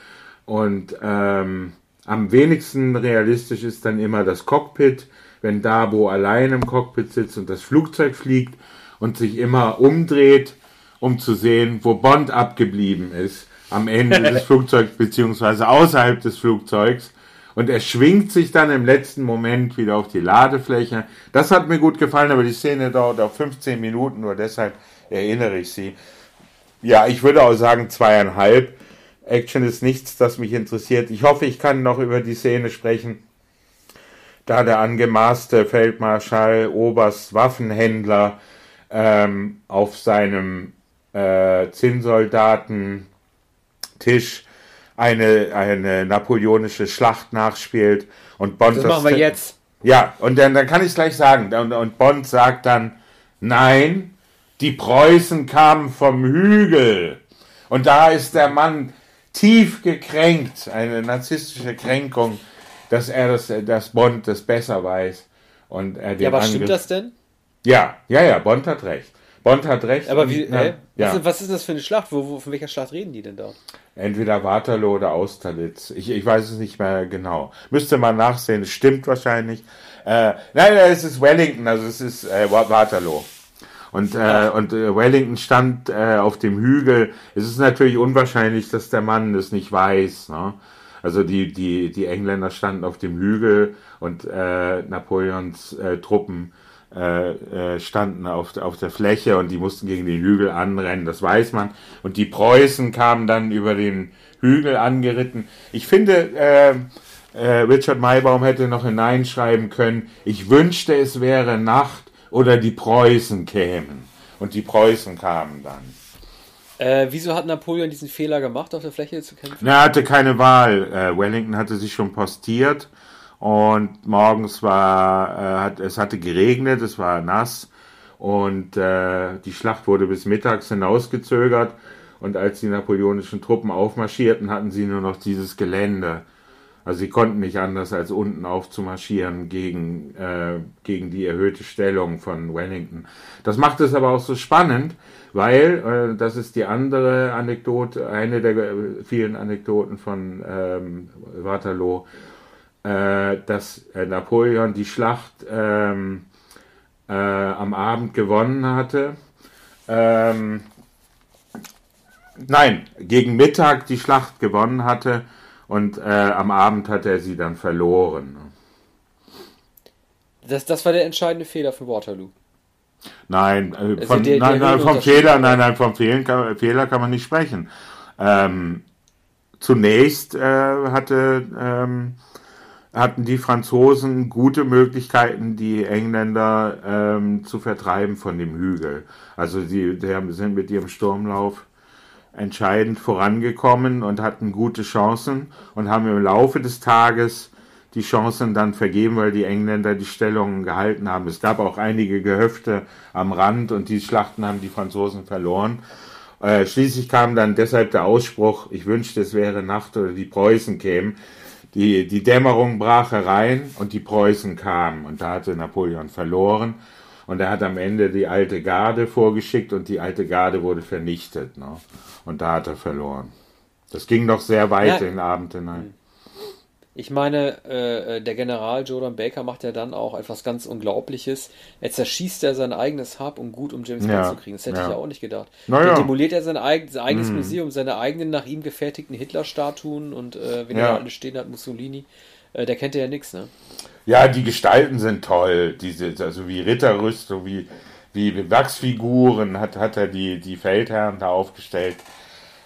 und ähm, am wenigsten realistisch ist dann immer das Cockpit, wenn Dabo allein im Cockpit sitzt und das Flugzeug fliegt und sich immer umdreht, um zu sehen, wo Bond abgeblieben ist am Ende des Flugzeugs beziehungsweise außerhalb des Flugzeugs. Und er schwingt sich dann im letzten Moment wieder auf die Ladefläche. Das hat mir gut gefallen, aber die Szene dauert auch 15 Minuten, nur deshalb erinnere ich sie. Ja, ich würde auch sagen zweieinhalb. Action ist nichts, das mich interessiert. Ich hoffe, ich kann noch über die Szene sprechen, da der angemaßte Feldmarschall Oberst Waffenhändler ähm, auf seinem äh, Zinnsoldatentisch eine, eine napoleonische Schlacht nachspielt und Bond das, machen wir jetzt. Ja, und dann, dann kann ich es gleich sagen. Und, und Bond sagt dann, nein, die Preußen kamen vom Hügel. Und da ist der Mann tief gekränkt, eine narzisstische Kränkung, dass er das, dass Bond das besser weiß. Und er ja, aber stimmt das denn? Ja, ja, ja, Bond hat recht. Bond hat recht. Aber wie, na, ja. was, was, ist das für eine Schlacht? Wo, wo, von welcher Schlacht reden die denn da? Entweder Waterloo oder Austerlitz. Ich, ich weiß es nicht mehr genau. Müsste man nachsehen. Es stimmt wahrscheinlich. Äh, nein, es ist Wellington, also es ist äh, Waterloo. Und, äh, und äh, Wellington stand äh, auf dem Hügel. Es ist natürlich unwahrscheinlich, dass der Mann das nicht weiß. Ne? Also die, die, die Engländer standen auf dem Hügel und äh, Napoleons äh, Truppen äh, äh, standen auf, auf der Fläche und die mussten gegen den Hügel anrennen, das weiß man. Und die Preußen kamen dann über den Hügel angeritten. Ich finde, äh, äh, Richard Maybaum hätte noch hineinschreiben können, ich wünschte, es wäre Nacht oder die Preußen kämen. Und die Preußen kamen dann. Äh, wieso hat Napoleon diesen Fehler gemacht, auf der Fläche zu kämpfen? er hatte keine Wahl. Äh, Wellington hatte sich schon postiert und morgens war, äh, hat, es hatte geregnet, es war nass und äh, die Schlacht wurde bis mittags hinausgezögert. Und als die napoleonischen Truppen aufmarschierten, hatten sie nur noch dieses Gelände. Also sie konnten nicht anders als unten aufzumarschieren gegen, äh, gegen die erhöhte Stellung von Wellington. Das macht es aber auch so spannend, weil, äh, das ist die andere Anekdote, eine der vielen Anekdoten von ähm, Waterloo, äh, dass äh, Napoleon die Schlacht ähm, äh, am Abend gewonnen hatte. Ähm, nein, gegen Mittag die Schlacht gewonnen hatte und äh, am Abend hat er sie dann verloren. Das, das war der entscheidende Fehler für Waterloo. Nein, äh, also von, der, nein, nein, vom Fehler, nein, nein, vom Fehlen kann, Fehler kann man nicht sprechen. Ähm, zunächst äh, hatte, ähm, hatten die Franzosen gute Möglichkeiten, die Engländer ähm, zu vertreiben von dem Hügel. Also die sind mit ihrem Sturmlauf entscheidend vorangekommen und hatten gute Chancen und haben im Laufe des Tages die Chancen dann vergeben, weil die Engländer die Stellungen gehalten haben. Es gab auch einige Gehöfte am Rand und die Schlachten haben die Franzosen verloren. Äh, schließlich kam dann deshalb der Ausspruch, ich wünschte, es wäre Nacht oder die Preußen kämen. Die, die Dämmerung brach herein und die Preußen kamen und da hatte Napoleon verloren. Und er hat am Ende die alte Garde vorgeschickt und die alte Garde wurde vernichtet. Ne? Und da hat er verloren. Das ging noch sehr weit ja. in den Abend hinein. Ich meine, äh, äh, der General Jordan Baker macht ja dann auch etwas ganz Unglaubliches. Er zerschießt ja sein eigenes Hab und Gut, um James ja, Bond zu kriegen. Das hätte ja. ich ja auch nicht gedacht. Naja. Dann demoliert er sein, eigen, sein eigenes hm. Museum, seine eigenen nach ihm gefertigten Hitler-Statuen und äh, wenn ja. er alle stehen hat, Mussolini. Äh, der kennt ja nichts, ne? Ja, die Gestalten sind toll. Diese, also wie Ritterrüstung, wie, wie Wachsfiguren hat, hat er die, die Feldherren da aufgestellt.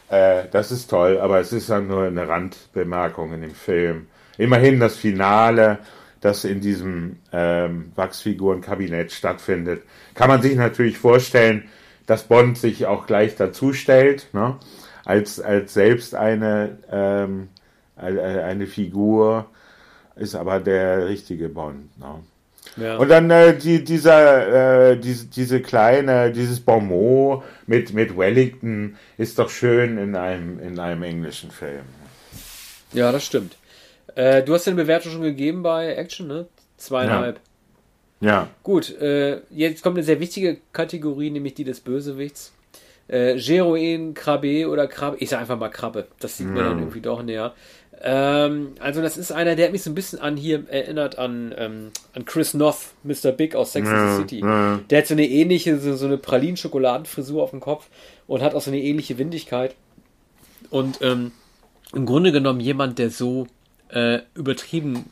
Äh, das ist toll, aber es ist dann nur eine Randbemerkung in dem Film. Immerhin das Finale, das in diesem ähm, Wachsfigurenkabinett stattfindet, kann man sich natürlich vorstellen, dass Bond sich auch gleich dazu stellt, ne? als, als selbst eine, ähm, eine Figur, ist aber der richtige Bond. Ne? Ja. Und dann äh, die, dieser, äh, diese, diese kleine, dieses Bonmot mit, mit Wellington ist doch schön in einem, in einem englischen Film. Ja, das stimmt. Äh, du hast eine Bewertung schon gegeben bei Action, ne? Zweieinhalb. Ja. ja. Gut, äh, jetzt kommt eine sehr wichtige Kategorie, nämlich die des Bösewichts. Äh, Geroin, Krabbe oder Krabbe. Ich sage einfach mal Krabbe. Das sieht ja. man dann irgendwie doch näher. Ähm, also das ist einer, der hat mich so ein bisschen an hier erinnert an, ähm, an Chris Noth, Mr. Big aus Sex and the City. Ja. Der hat so eine ähnliche, so, so eine Pralinen-Schokoladenfrisur auf dem Kopf und hat auch so eine ähnliche Windigkeit. Und ähm, im Grunde genommen jemand, der so äh, übertrieben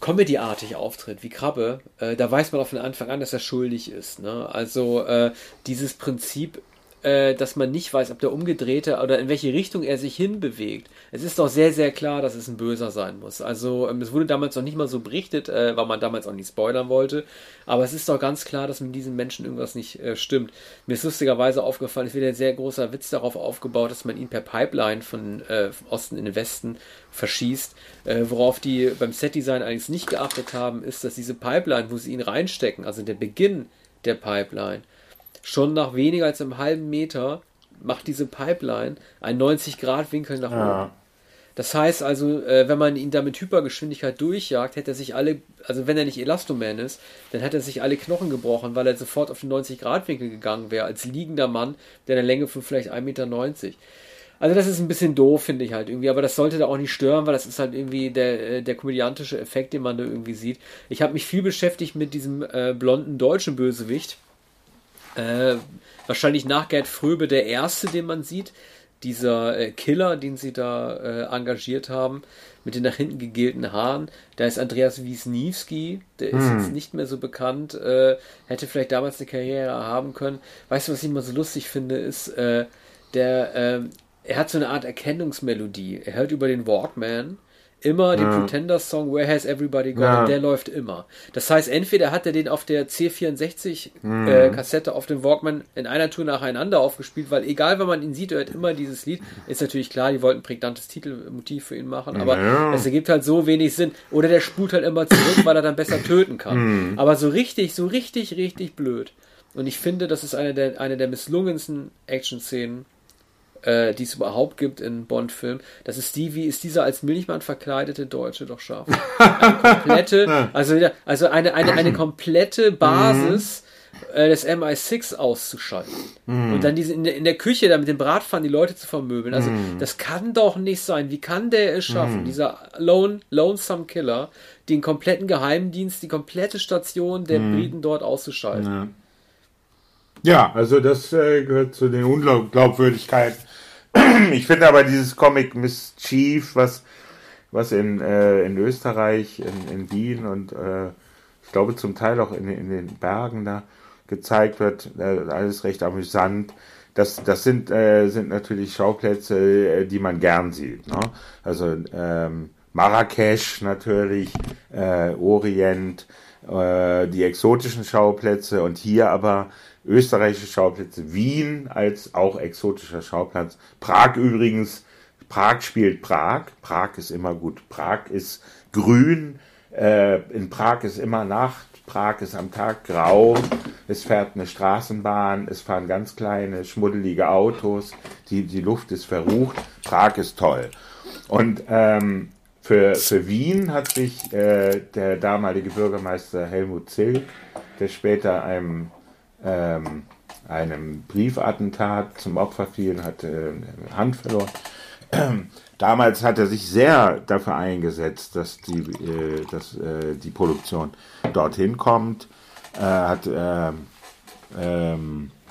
Comedy-artig auftritt wie Krabbe, äh, da weiß man auch von Anfang an, dass er schuldig ist. Ne? Also äh, dieses Prinzip äh, dass man nicht weiß, ob der umgedrehte oder in welche Richtung er sich hinbewegt. Es ist doch sehr, sehr klar, dass es ein Böser sein muss. Also ähm, es wurde damals noch nicht mal so berichtet, äh, weil man damals auch nicht spoilern wollte. Aber es ist doch ganz klar, dass mit diesen Menschen irgendwas nicht äh, stimmt. Mir ist lustigerweise aufgefallen, es wird ein sehr großer Witz darauf aufgebaut, dass man ihn per Pipeline von äh, Osten in den Westen verschießt. Äh, worauf die beim Setdesign eigentlich nicht geachtet haben, ist, dass diese Pipeline, wo sie ihn reinstecken, also der Beginn der Pipeline, schon nach weniger als einem halben Meter macht diese Pipeline einen 90-Grad-Winkel nach ja. oben. Das heißt also, äh, wenn man ihn da mit Hypergeschwindigkeit durchjagt, hätte er sich alle, also wenn er nicht Elastoman ist, dann hätte er sich alle Knochen gebrochen, weil er sofort auf den 90-Grad-Winkel gegangen wäre, als liegender Mann, der eine Länge von vielleicht 1,90 Meter. Also das ist ein bisschen doof, finde ich halt irgendwie, aber das sollte da auch nicht stören, weil das ist halt irgendwie der, äh, der komödiantische Effekt, den man da irgendwie sieht. Ich habe mich viel beschäftigt mit diesem äh, blonden deutschen Bösewicht, äh, wahrscheinlich nach Gerd Fröbe der erste, den man sieht. Dieser äh, Killer, den sie da äh, engagiert haben, mit den nach hinten gegelten Haaren. Da ist Andreas Wisniewski, der ist hm. jetzt nicht mehr so bekannt, äh, hätte vielleicht damals eine Karriere haben können. Weißt du, was ich immer so lustig finde, ist, äh, der, er hat so eine Art Erkennungsmelodie. Er hört über den Walkman immer den Pretender-Song Where Has Everybody Gone ja. und der läuft immer. Das heißt, entweder hat er den auf der C64-Kassette mhm. äh, auf dem Walkman in einer Tour nacheinander aufgespielt, weil egal, wenn man ihn sieht, er hört immer dieses Lied. Ist natürlich klar, die wollten ein prägnantes Titelmotiv für ihn machen, aber ja. es ergibt halt so wenig Sinn. Oder der spult halt immer zurück, weil er dann besser töten kann. Mhm. Aber so richtig, so richtig, richtig blöd. Und ich finde, das ist eine der, eine der misslungensten Action-Szenen äh, die es überhaupt gibt in Bond-Filmen. Das ist die, wie ist dieser als Milchmann verkleidete Deutsche doch scharf. Eine komplette, also, also eine, eine, eine komplette Basis äh, des MI6 auszuschalten. Mm. Und dann diese in der, in der Küche da mit dem Bratpfannen die Leute zu vermöbeln. Also, mm. das kann doch nicht sein. Wie kann der es schaffen, mm. dieser lone, Lonesome Killer, den kompletten Geheimdienst, die komplette Station der Briten dort auszuschalten? Ja. Ja, also das äh, gehört zu den Unglaubwürdigkeiten ich finde aber dieses Comic Mischief, was, was in, äh, in Österreich, in, in Wien und äh, ich glaube zum Teil auch in, in den Bergen da gezeigt wird, äh, alles recht amüsant. Das, das sind, äh, sind natürlich Schauplätze, äh, die man gern sieht. Ne? Also ähm, Marrakesch natürlich, äh, Orient, äh, die exotischen Schauplätze und hier aber österreichische Schauplätze, Wien als auch exotischer Schauplatz, Prag übrigens, Prag spielt Prag, Prag ist immer gut, Prag ist grün, äh, in Prag ist immer Nacht, Prag ist am Tag grau, es fährt eine Straßenbahn, es fahren ganz kleine, schmuddelige Autos, die, die Luft ist verrucht, Prag ist toll. Und ähm, für, für Wien hat sich äh, der damalige Bürgermeister Helmut Zilk, der später einem ähm, einem Briefattentat zum Opfer fiel, hat äh, Hand verloren, damals hat er sich sehr dafür eingesetzt, dass die, äh, dass, äh, die Produktion dorthin kommt. Er hat äh, ähm, äh,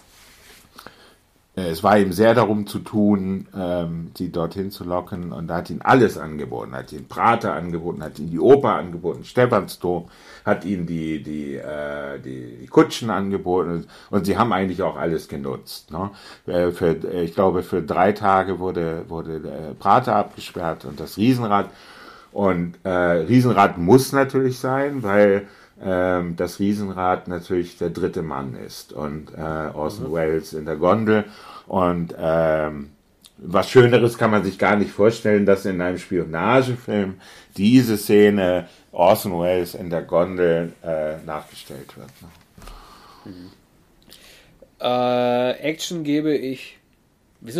es war ihm sehr darum zu tun, ähm, sie dorthin zu locken und da hat ihn alles angeboten, hat ihn Prater angeboten, hat ihn die Oper angeboten, Stephansdom, hat ihn die, die, äh, die, Kutschen angeboten und sie haben eigentlich auch alles genutzt. Ne? Äh, für, ich glaube, für drei Tage wurde, wurde der Prater abgesperrt und das Riesenrad. Und äh, Riesenrad muss natürlich sein, weil ähm, das Riesenrad natürlich der dritte Mann ist und äh, Orson mhm. Welles in der Gondel. Und ähm, was Schöneres kann man sich gar nicht vorstellen, dass in einem Spionagefilm diese Szene Orson Welles in der Gondel äh, nachgestellt wird. Ne? Mhm. Äh, Action gebe ich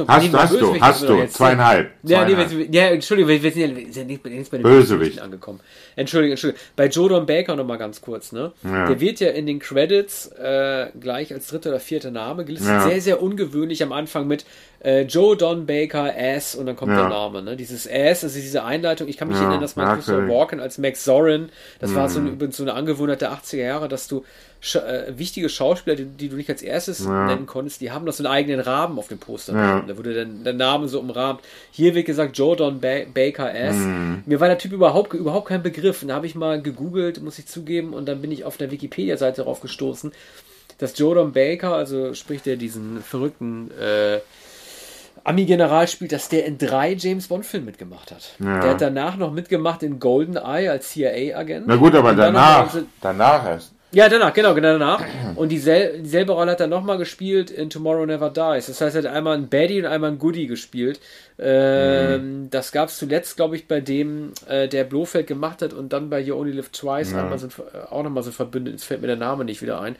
Hast, hast du, hast du, zweieinhalb. Ja, nee, wir, ja, Entschuldigung, wir sind ja, sind nicht, bei den Bösewicht angekommen. Entschuldigung, Entschuldigung. Bei Jordan Baker nochmal ganz kurz, ne? Ja. Der wird ja in den Credits äh, gleich als dritter oder vierter Name gelistet. Ja. Sehr, sehr ungewöhnlich am Anfang mit äh, Joe Don Baker, Ass und dann kommt ja. der Name, ne? Dieses Ass, also diese Einleitung. Ich kann mich erinnern, dass man Christopher Walken als Max Zorin, das mhm. war so, ein, so eine Angewohnheit der 80er Jahre, dass du Sch äh, wichtige Schauspieler, die, die, du nicht als erstes ja. nennen konntest, die haben noch so einen eigenen Rahmen auf dem Poster. Ja. Da wurde dann der Name so umrahmt. Hier wird gesagt Jordan ba Baker S. Mhm. Mir war der Typ überhaupt, überhaupt kein Begriff. Und da habe ich mal gegoogelt, muss ich zugeben, und dann bin ich auf der Wikipedia-Seite darauf gestoßen, dass Jordan Baker, also sprich der diesen verrückten äh, Ami-General spielt, dass der in drei James Bond-Filmen mitgemacht hat. Ja. Der hat danach noch mitgemacht in Golden Eye als CIA-Agent. Na gut, aber danach, danach erst. Ja, danach, genau, genau danach. Und diesel dieselbe Rolle hat er nochmal gespielt in Tomorrow Never Dies. Das heißt, er hat einmal ein Baddie und einmal ein Goodie gespielt. Ähm, mhm. Das gab es zuletzt, glaube ich, bei dem, äh, der Blofeld gemacht hat und dann bei You Only Live Twice ja. einmal so, äh, auch nochmal so verbündet. Jetzt fällt mir der Name nicht wieder ein.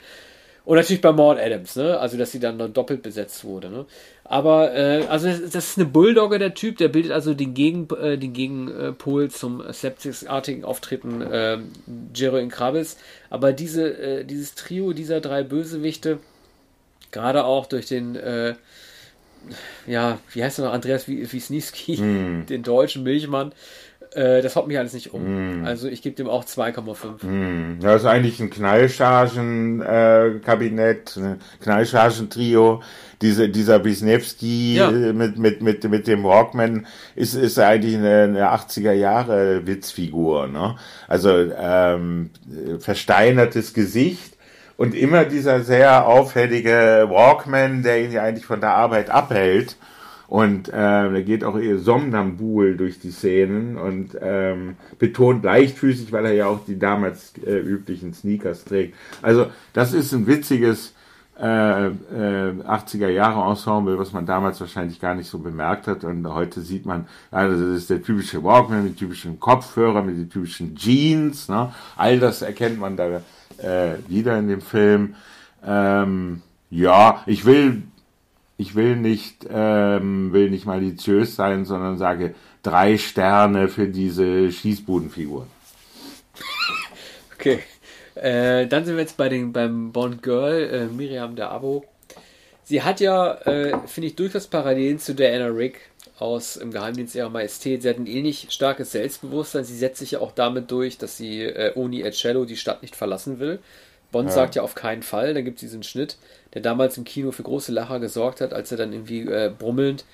Und natürlich bei Maud Adams, ne? Also, dass sie dann doppelt besetzt wurde, ne? Aber, äh, also, das, das ist eine Bulldogger, der Typ, der bildet also den, Gegen, äh, den Gegenpol zum Sepsis-artigen Auftreten äh, Jero in Krabbis. Aber diese, äh, dieses Trio dieser drei Bösewichte, gerade auch durch den, äh, ja, wie heißt er noch, Andreas Wisniewski, mm. den deutschen Milchmann, äh, das haut mich alles nicht um. Mm. Also ich gebe dem auch 2,5. Mm. Das ist eigentlich ein Knallchargen-Kabinett, äh, Knallchargen-Trio. Diese, dieser Wisniewski ja. Mit, mit, mit, mit dem Walkman ist, ist eigentlich eine, eine 80er Jahre Witzfigur. Ne? Also ähm, versteinertes Gesicht und immer dieser sehr auffällige Walkman, der ihn ja eigentlich von der Arbeit abhält. Und äh, er geht auch eher somnambul durch die Szenen und ähm, betont leichtfüßig, weil er ja auch die damals äh, üblichen Sneakers trägt. Also das ist ein witziges äh, äh, 80er Jahre Ensemble, was man damals wahrscheinlich gar nicht so bemerkt hat. Und heute sieht man, also das ist der typische Walkman mit typischen Kopfhörer, mit den typischen Jeans. Ne? All das erkennt man da äh, wieder in dem Film. Ähm, ja, ich will ich will nicht, ähm, will nicht maliziös sein, sondern sage drei Sterne für diese Schießbudenfigur. Okay. Äh, dann sind wir jetzt bei den, beim Bond Girl, äh, Miriam der Abo. Sie hat ja, äh, finde ich, durchaus Parallelen zu Diana Rick aus Im Geheimdienst ihrer Majestät. Sie hat ein ähnlich starkes Selbstbewusstsein. Sie setzt sich ja auch damit durch, dass sie äh, Oni Cello die Stadt nicht verlassen will. Bond ja. sagt ja auf keinen Fall, da gibt es diesen Schnitt, der damals im Kino für große Lacher gesorgt hat, als er dann irgendwie äh, brummelnd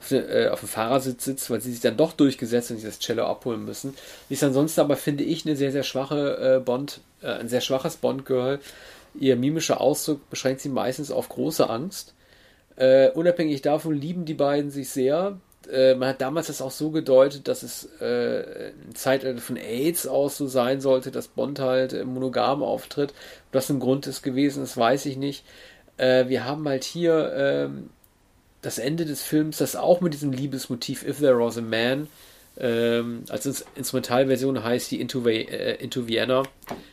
auf, äh, auf, dem Fahrersitz sitzt, weil sie sich dann doch durchgesetzt und das Cello abholen müssen. Ist ansonsten aber, finde ich, eine sehr, sehr schwache äh, Bond, äh, ein sehr schwaches Bond-Girl. Ihr mimischer Ausdruck beschränkt sie meistens auf große Angst. Äh, unabhängig davon lieben die beiden sich sehr äh, man hat damals das auch so gedeutet, dass es äh, ein Zeitalter von AIDS aus so sein sollte, dass Bond halt monogam auftritt. Ob das ein Grund ist gewesen, das weiß ich nicht. Äh, wir haben halt hier ähm, das Ende des Films, das auch mit diesem Liebesmotiv If There Was a Man ähm, als Instrumentalversion heißt die Into, äh, Into Vienna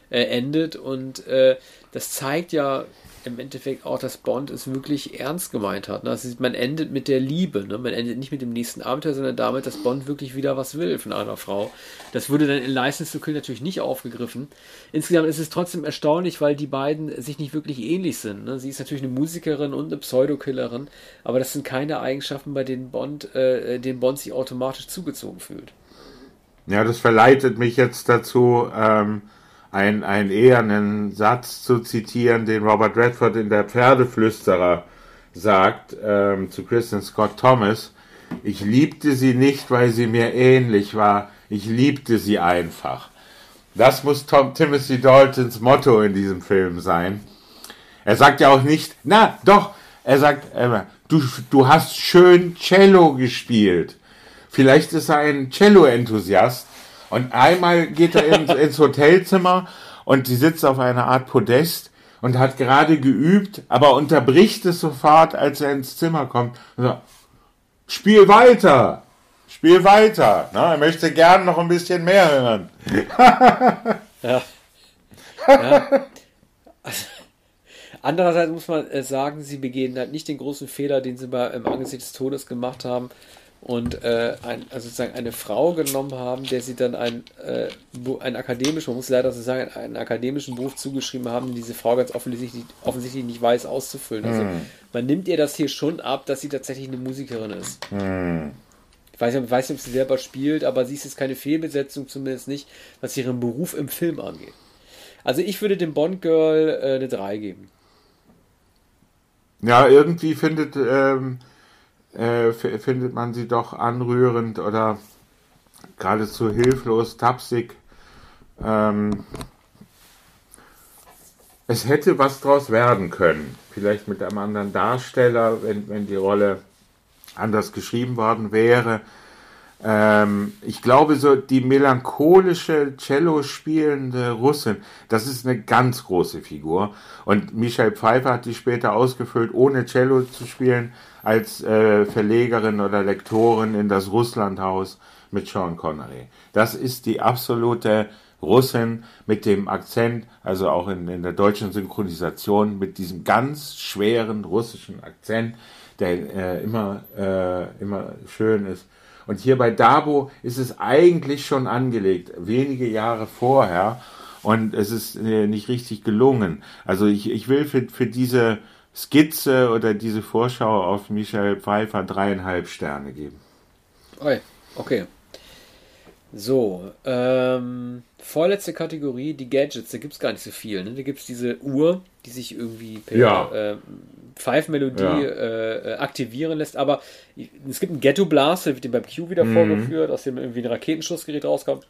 äh, endet. Und äh, das zeigt ja im Endeffekt auch, dass Bond es wirklich ernst gemeint hat. Ne? Also man endet mit der Liebe. Ne? Man endet nicht mit dem nächsten Abenteuer, sondern damit, dass Bond wirklich wieder was will von einer Frau. Das wurde dann in License to Kill natürlich nicht aufgegriffen. Insgesamt ist es trotzdem erstaunlich, weil die beiden sich nicht wirklich ähnlich sind. Ne? Sie ist natürlich eine Musikerin und eine Pseudokillerin, aber das sind keine Eigenschaften, bei denen Bond, äh, den Bond sich automatisch zugezogen fühlt. Ja, das verleitet mich jetzt dazu, ähm, ein, einen ehernen Satz zu zitieren, den Robert Redford in der Pferdeflüsterer sagt ähm, zu Kristen Scott Thomas. Ich liebte sie nicht, weil sie mir ähnlich war. Ich liebte sie einfach. Das muss Tom, Timothy Daltons Motto in diesem Film sein. Er sagt ja auch nicht, na doch, er sagt, äh, du, du hast schön Cello gespielt. Vielleicht ist er ein Cello-Enthusiast. Und einmal geht er ins, ins Hotelzimmer und sie sitzt auf einer Art Podest und hat gerade geübt, aber unterbricht es sofort, als er ins Zimmer kommt. So, Spiel weiter! Spiel weiter! Na, er möchte gern noch ein bisschen mehr hören. ja. ja. Also, andererseits muss man äh, sagen, sie begehen halt nicht den großen Fehler, den sie bei, im Angesicht des Todes gemacht haben, und äh, ein, also sozusagen eine Frau genommen haben, der sie dann ein, äh, ein akademischen, man muss leider so sagen, einen akademischen Beruf zugeschrieben haben, den diese Frau ganz offensichtlich, offensichtlich nicht weiß auszufüllen. Also mm. man nimmt ihr das hier schon ab, dass sie tatsächlich eine Musikerin ist. Mm. Ich weiß, nicht, weiß nicht, ob sie selber spielt, aber sie ist jetzt keine Fehlbesetzung, zumindest nicht, was ihren Beruf im Film angeht. Also ich würde dem Bond Girl äh, eine 3 geben. Ja, irgendwie findet ähm, äh, findet man sie doch anrührend oder geradezu hilflos, tapsig. Ähm, es hätte was draus werden können. Vielleicht mit einem anderen Darsteller, wenn, wenn die Rolle anders geschrieben worden wäre. Ähm, ich glaube, so die melancholische Cello spielende Russin, das ist eine ganz große Figur. Und Michelle Pfeiffer hat die später ausgefüllt, ohne Cello zu spielen, als äh, Verlegerin oder Lektorin in das Russlandhaus mit Sean Connery. Das ist die absolute Russin mit dem Akzent, also auch in, in der deutschen Synchronisation, mit diesem ganz schweren russischen Akzent, der äh, immer, äh, immer schön ist. Und hier bei Dabo ist es eigentlich schon angelegt, wenige Jahre vorher. Und es ist äh, nicht richtig gelungen. Also ich, ich will für, für diese Skizze oder diese Vorschau auf Michael Pfeiffer dreieinhalb Sterne geben. Okay. So, ähm, vorletzte Kategorie, die Gadgets, da gibt es gar nicht so viel. Ne? Da gibt es diese Uhr, die sich irgendwie per ja. äh, Pfeifmelodie ja. äh, aktivieren lässt, aber es gibt einen Ghetto Blaster, wird dem beim Q wieder mhm. vorgeführt, aus dem irgendwie ein Raketenschussgerät rauskommt.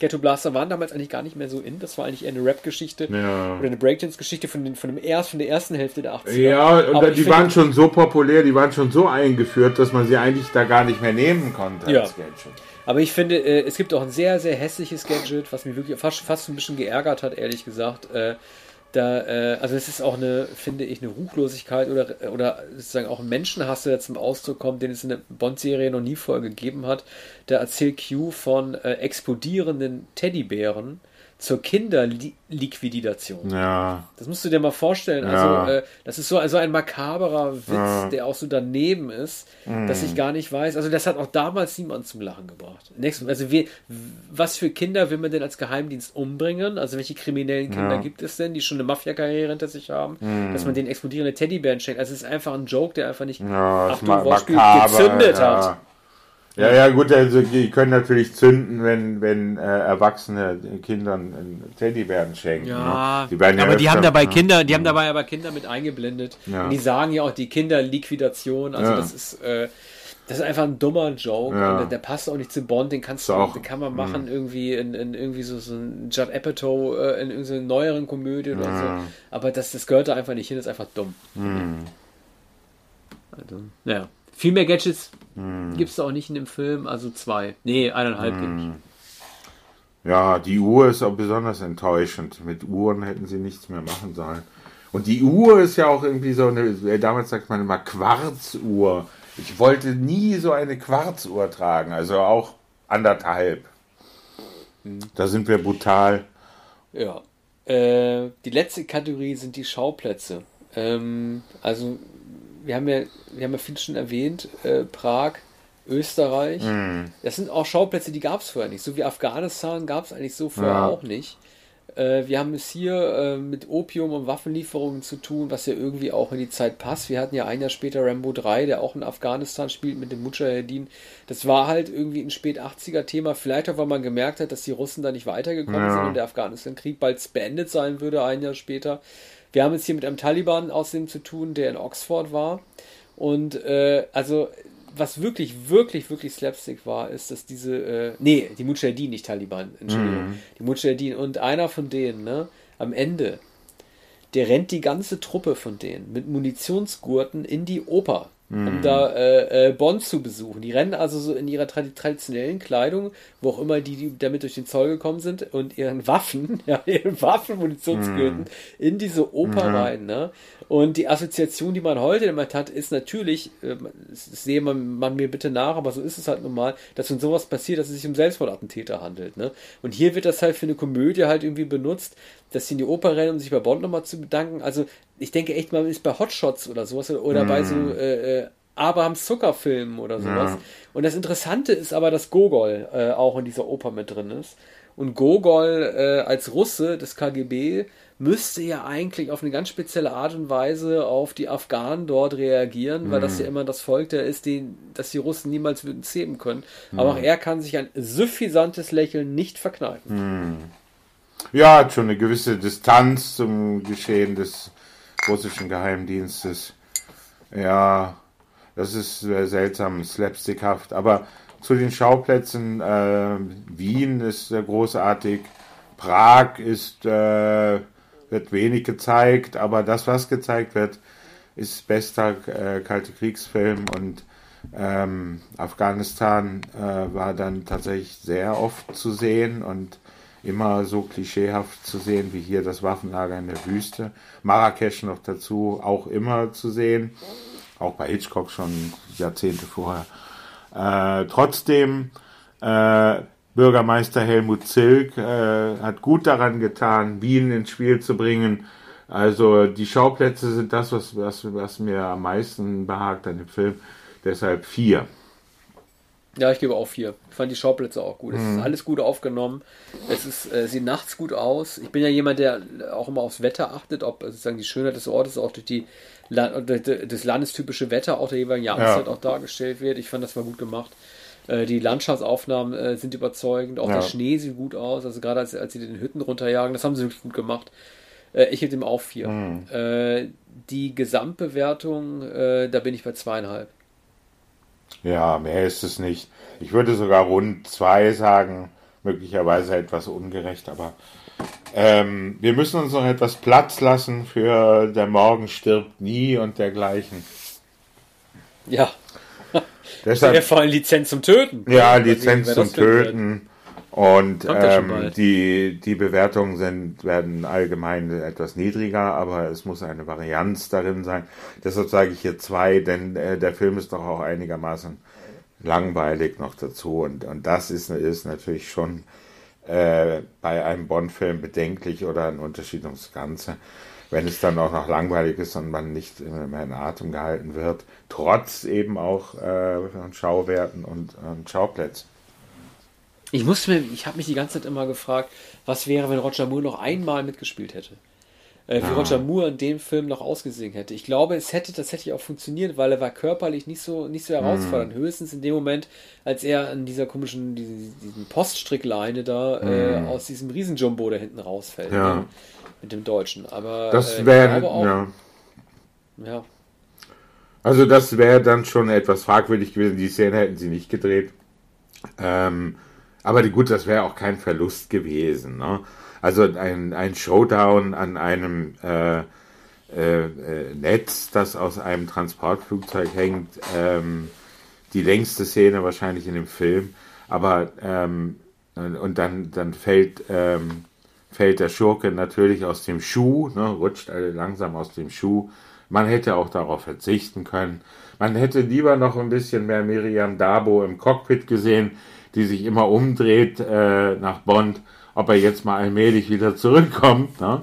Ghetto Blaster waren damals eigentlich gar nicht mehr so in. Das war eigentlich eher eine Rap-Geschichte ja. oder eine Breakdance-Geschichte von, von, von der ersten Hälfte der 80er. Ja, und die waren schon so populär, die waren schon so eingeführt, dass man sie eigentlich da gar nicht mehr nehmen konnte ja. Aber ich finde, äh, es gibt auch ein sehr, sehr hässliches Gadget, was mich wirklich fast, fast ein bisschen geärgert hat, ehrlich gesagt. Da, äh, also es ist auch eine, finde ich, eine Ruchlosigkeit oder, oder sozusagen auch ein Menschenhass, der zum Ausdruck kommt, den es in der Bond-Serie noch nie vorher gegeben hat. Da erzählt Q von äh, explodierenden Teddybären, zur Kinderliquidation. Ja. Das musst du dir mal vorstellen. Ja. Also, äh, das ist so also ein makaberer Witz, ja. der auch so daneben ist, mm. dass ich gar nicht weiß. Also, das hat auch damals niemand zum Lachen gebracht. Also, wie, was für Kinder will man denn als Geheimdienst umbringen? Also, welche kriminellen Kinder ja. gibt es denn, die schon eine Mafia-Karriere hinter sich haben, mm. dass man denen explodierende Teddybären schenkt? Also, es ist einfach ein Joke, der einfach nicht ja, ach, du, gezündet hat. Ja, ja, gut, also die können natürlich zünden, wenn, wenn äh, erwachsene Kindern einen Teddybären schenken. Ja, ne? die ja aber die haben dabei ja. Kinder, die haben dabei aber Kinder mit eingeblendet. Ja. Und die sagen ja auch die Kinderliquidation. Also ja. das ist äh, das ist einfach ein dummer Joke. Ja. Der, der, passt auch nicht zu Bond, den kannst du, auch, den kann man machen mh. irgendwie in, in, irgendwie so, so ein Judd Apatow äh, in irgendeiner neueren Komödie oder so. Aber das, das gehört da einfach nicht hin, das ist einfach dumm. Mhm. Also, ja. Viel mehr Gadgets hm. gibt es auch nicht in dem Film, also zwei. Nee, eineinhalb hm. Ja, die Uhr ist auch besonders enttäuschend. Mit Uhren hätten sie nichts mehr machen sollen. Und die Uhr ist ja auch irgendwie so eine, damals sagt man immer Quarzuhr. Ich wollte nie so eine Quarzuhr tragen, also auch anderthalb. Hm. Da sind wir brutal. Ja. Äh, die letzte Kategorie sind die Schauplätze. Ähm, also, wir haben ja, wir haben ja viel schon erwähnt, äh, Prag, Österreich. Mhm. Das sind auch Schauplätze, die gab es vorher nicht. So wie Afghanistan gab es eigentlich so vorher Ja. auch nicht. Äh, wir haben es hier äh, mit Opium und Waffenlieferungen zu tun, was ja irgendwie auch in die Zeit passt. Wir hatten ja ein Jahr später Rambo 3, der auch in Afghanistan spielt mit dem Mujahedin. Das war halt irgendwie ein spät 80er Thema. Vielleicht auch, weil man gemerkt hat, dass die Russen da nicht weitergekommen Ja. sind und der Afghanistan-Krieg bald beendet sein würde, ein Jahr später. Wir haben es hier mit einem Taliban außerdem zu tun, der in Oxford war. Und äh, also, was wirklich, wirklich, wirklich Slapstick war, ist, dass diese, äh, nee, die Mujahedin, nicht Taliban, Entschuldigung, die Mujahedin und einer von denen, ne, am Ende, der rennt die ganze Truppe von denen mit Munitionsgurten in die Oper, um da äh, äh, Bonn zu besuchen. Die rennen also so in ihrer tradi traditionellen Kleidung, wo auch immer die, die damit durch den Zoll gekommen sind, und ihren Waffen, ja, ihren Waffen, Munitionsgürten in diese Oper rein. Ne? Und die Assoziation, die man heute damit hat, ist natürlich, äh, das sehe man, man mir bitte nach, aber so ist es halt nun mal, dass wenn sowas passiert, dass es sich um Selbstmordattentäter handelt. Ne? Und hier wird das halt für eine Komödie halt irgendwie benutzt, dass sie in die Oper rennen, um sich bei Bond nochmal zu bedanken. Also ich denke echt, man ist bei Hotshots oder sowas oder, oder bei so äh, äh, Abrahams Zuckerfilmen oder sowas. Ja. Und das Interessante ist aber, dass Gogol äh, auch in dieser Oper mit drin ist. Und Gogol äh, als Russe des KGB müsste ja eigentlich auf eine ganz spezielle Art und Weise auf die Afghanen dort reagieren, weil das ja immer das Volk der ist, den, das die Russen niemals würden zähmen können. Aber auch er kann sich ein suffisantes Lächeln nicht verkneifen. Ja, hat schon eine gewisse Distanz zum Geschehen des russischen Geheimdienstes. Ja, das ist äh, seltsam, slapstickhaft. Aber zu den Schauplätzen, äh, Wien ist äh, großartig, Prag ist, äh, wird wenig gezeigt, aber das, was gezeigt wird, ist bester äh, kalte Kriegsfilm und ähm, Afghanistan äh, war dann tatsächlich sehr oft zu sehen und immer so klischeehaft zu sehen wie hier das Waffenlager in der Wüste. Marrakesch noch dazu auch immer zu sehen, auch bei Hitchcock schon Jahrzehnte vorher. Äh, trotzdem, äh, Bürgermeister Helmut Zilk äh, hat gut daran getan, Wien ins Spiel zu bringen. Also die Schauplätze sind das, was, was, was mir am meisten behagt an dem Film. Deshalb vier. Ja, ich gebe auch vier. Ich fand die Schauplätze auch gut. Es Mhm. ist alles gut aufgenommen. Es ist, äh, sieht nachts gut aus. Ich bin ja jemand, der auch immer aufs Wetter achtet, ob sozusagen die Schönheit des Ortes auch durch die das landestypische Wetter auch der jeweiligen Jahreszeit Ja. auch dargestellt wird. Ich fand, das war gut gemacht. Äh, Die Landschaftsaufnahmen äh, sind überzeugend. Auch Ja. der Schnee sieht gut aus. Also gerade als, als sie den Hütten runterjagen, das haben sie wirklich gut gemacht. Äh, Ich gebe dem auch vier. Mhm. Die Gesamtbewertung, da bin ich bei zweieinhalb. Ja, mehr ist es nicht. Ich würde sogar rund zwei sagen, möglicherweise etwas ungerecht, aber ähm, wir müssen uns noch etwas Platz lassen für Der Morgen stirbt nie und dergleichen. Ja, Deshalb, vor allem Lizenz zum Töten. ja, Lizenz zum. Töten. Und ähm, die, die Bewertungen sind, werden allgemein etwas niedriger, aber es muss eine Varianz darin sein. Deshalb sage ich hier zwei, denn äh, der Film ist doch auch einigermaßen langweilig noch dazu. Und, und das ist, ist natürlich schon äh, bei einem Bond-Film bedenklich oder ein Unterschied ums Ganze, wenn es dann auch noch langweilig ist und man nicht mehr in Atem gehalten wird, trotz eben auch äh, Schauwerten und, und Schauplätzen. Ich musste mir, ich habe mich die ganze Zeit immer gefragt, was wäre, wenn Roger Moore noch einmal mitgespielt hätte. Äh, wie Roger Moore in dem Film noch ausgesehen hätte. Ich glaube, es hätte tatsächlich auch funktioniert, weil er war körperlich nicht so, nicht so herausfordernd. Höchstens in dem Moment, als er an dieser komischen, diesen, diesen Poststrickleine da äh, aus diesem Riesenjumbo da hinten rausfällt. Ja. Ne? Mit dem Deutschen. Aber Das äh, wäre, ja. ja. Also das wäre dann schon etwas fragwürdig gewesen. Die Szene hätten sie nicht gedreht. Ähm, aber gut, das wäre auch kein Verlust gewesen. Ne? Also ein, ein Showdown an einem äh, äh, äh, Netz, das aus einem Transportflugzeug hängt. Ähm, die längste Szene wahrscheinlich in dem Film. Aber ähm, und dann, dann fällt, ähm, fällt der Schurke natürlich aus dem Schuh, ne, rutscht langsam aus dem Schuh. Man hätte auch darauf verzichten können. Man hätte lieber noch ein bisschen mehr Miriam Dabo im Cockpit gesehen, die sich immer umdreht äh, nach Bond, ob er jetzt mal allmählich wieder zurückkommt. Ne?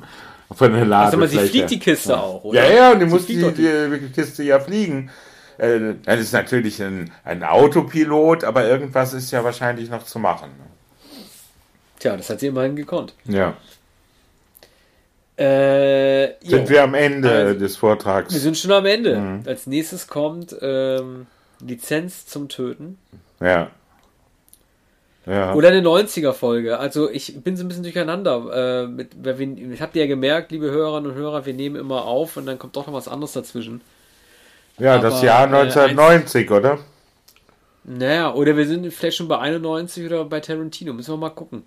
Von der Ladefläche. Also, man, sie fliegt die Kiste ja. auch, oder? Ja, ja, und die Sie muss die, die- die Kiste ja fliegen. Äh, Das ist natürlich ein, ein Autopilot, aber irgendwas ist ja wahrscheinlich noch zu machen. Tja, das hat sie immerhin gekonnt. Ja. Äh, jo. Sind wir am Ende Also, des Vortrags? Wir sind schon am Ende. Mhm. Als nächstes kommt ähm, Lizenz zum Töten. ja. Ja. Oder eine 90er-Folge. Also ich bin so ein bisschen durcheinander. Äh, mit, weil wir, ich habt ihr ja gemerkt, liebe Hörerinnen und Hörer, wir nehmen immer auf und dann kommt doch noch was anderes dazwischen. ja, das aber, Jahr äh, 1990, oder? Naja, oder wir sind vielleicht schon bei 91 oder bei Tarantino. Müssen wir mal gucken.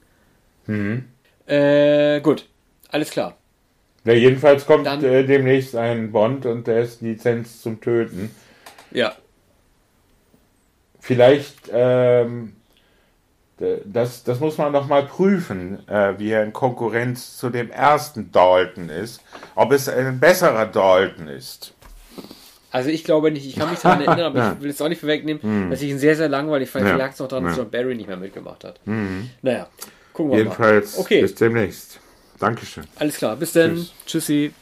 Mhm. Äh, gut. Alles klar. Ja, jedenfalls kommt Dann- äh, demnächst ein Bond und der ist Lizenz zum Töten. Ja. Vielleicht, ähm, das, das muss man noch mal prüfen, äh, wie er in Konkurrenz zu dem ersten Dalton ist. Ob es ein besserer Dalton ist. Also ich glaube nicht, ich kann mich daran erinnern, aber Ja. ich will es auch nicht vorwegnehmen, dass ich ihn sehr, sehr langweilig fand. Ja. Vielleicht lag es auch daran, dass Ja. John Barry nicht mehr mitgemacht hat. Mhm. Naja, gucken wir Jedenfalls mal. Okay, bis demnächst. Dankeschön. alles klar. Bis dann. Tschüss. Tschüssi.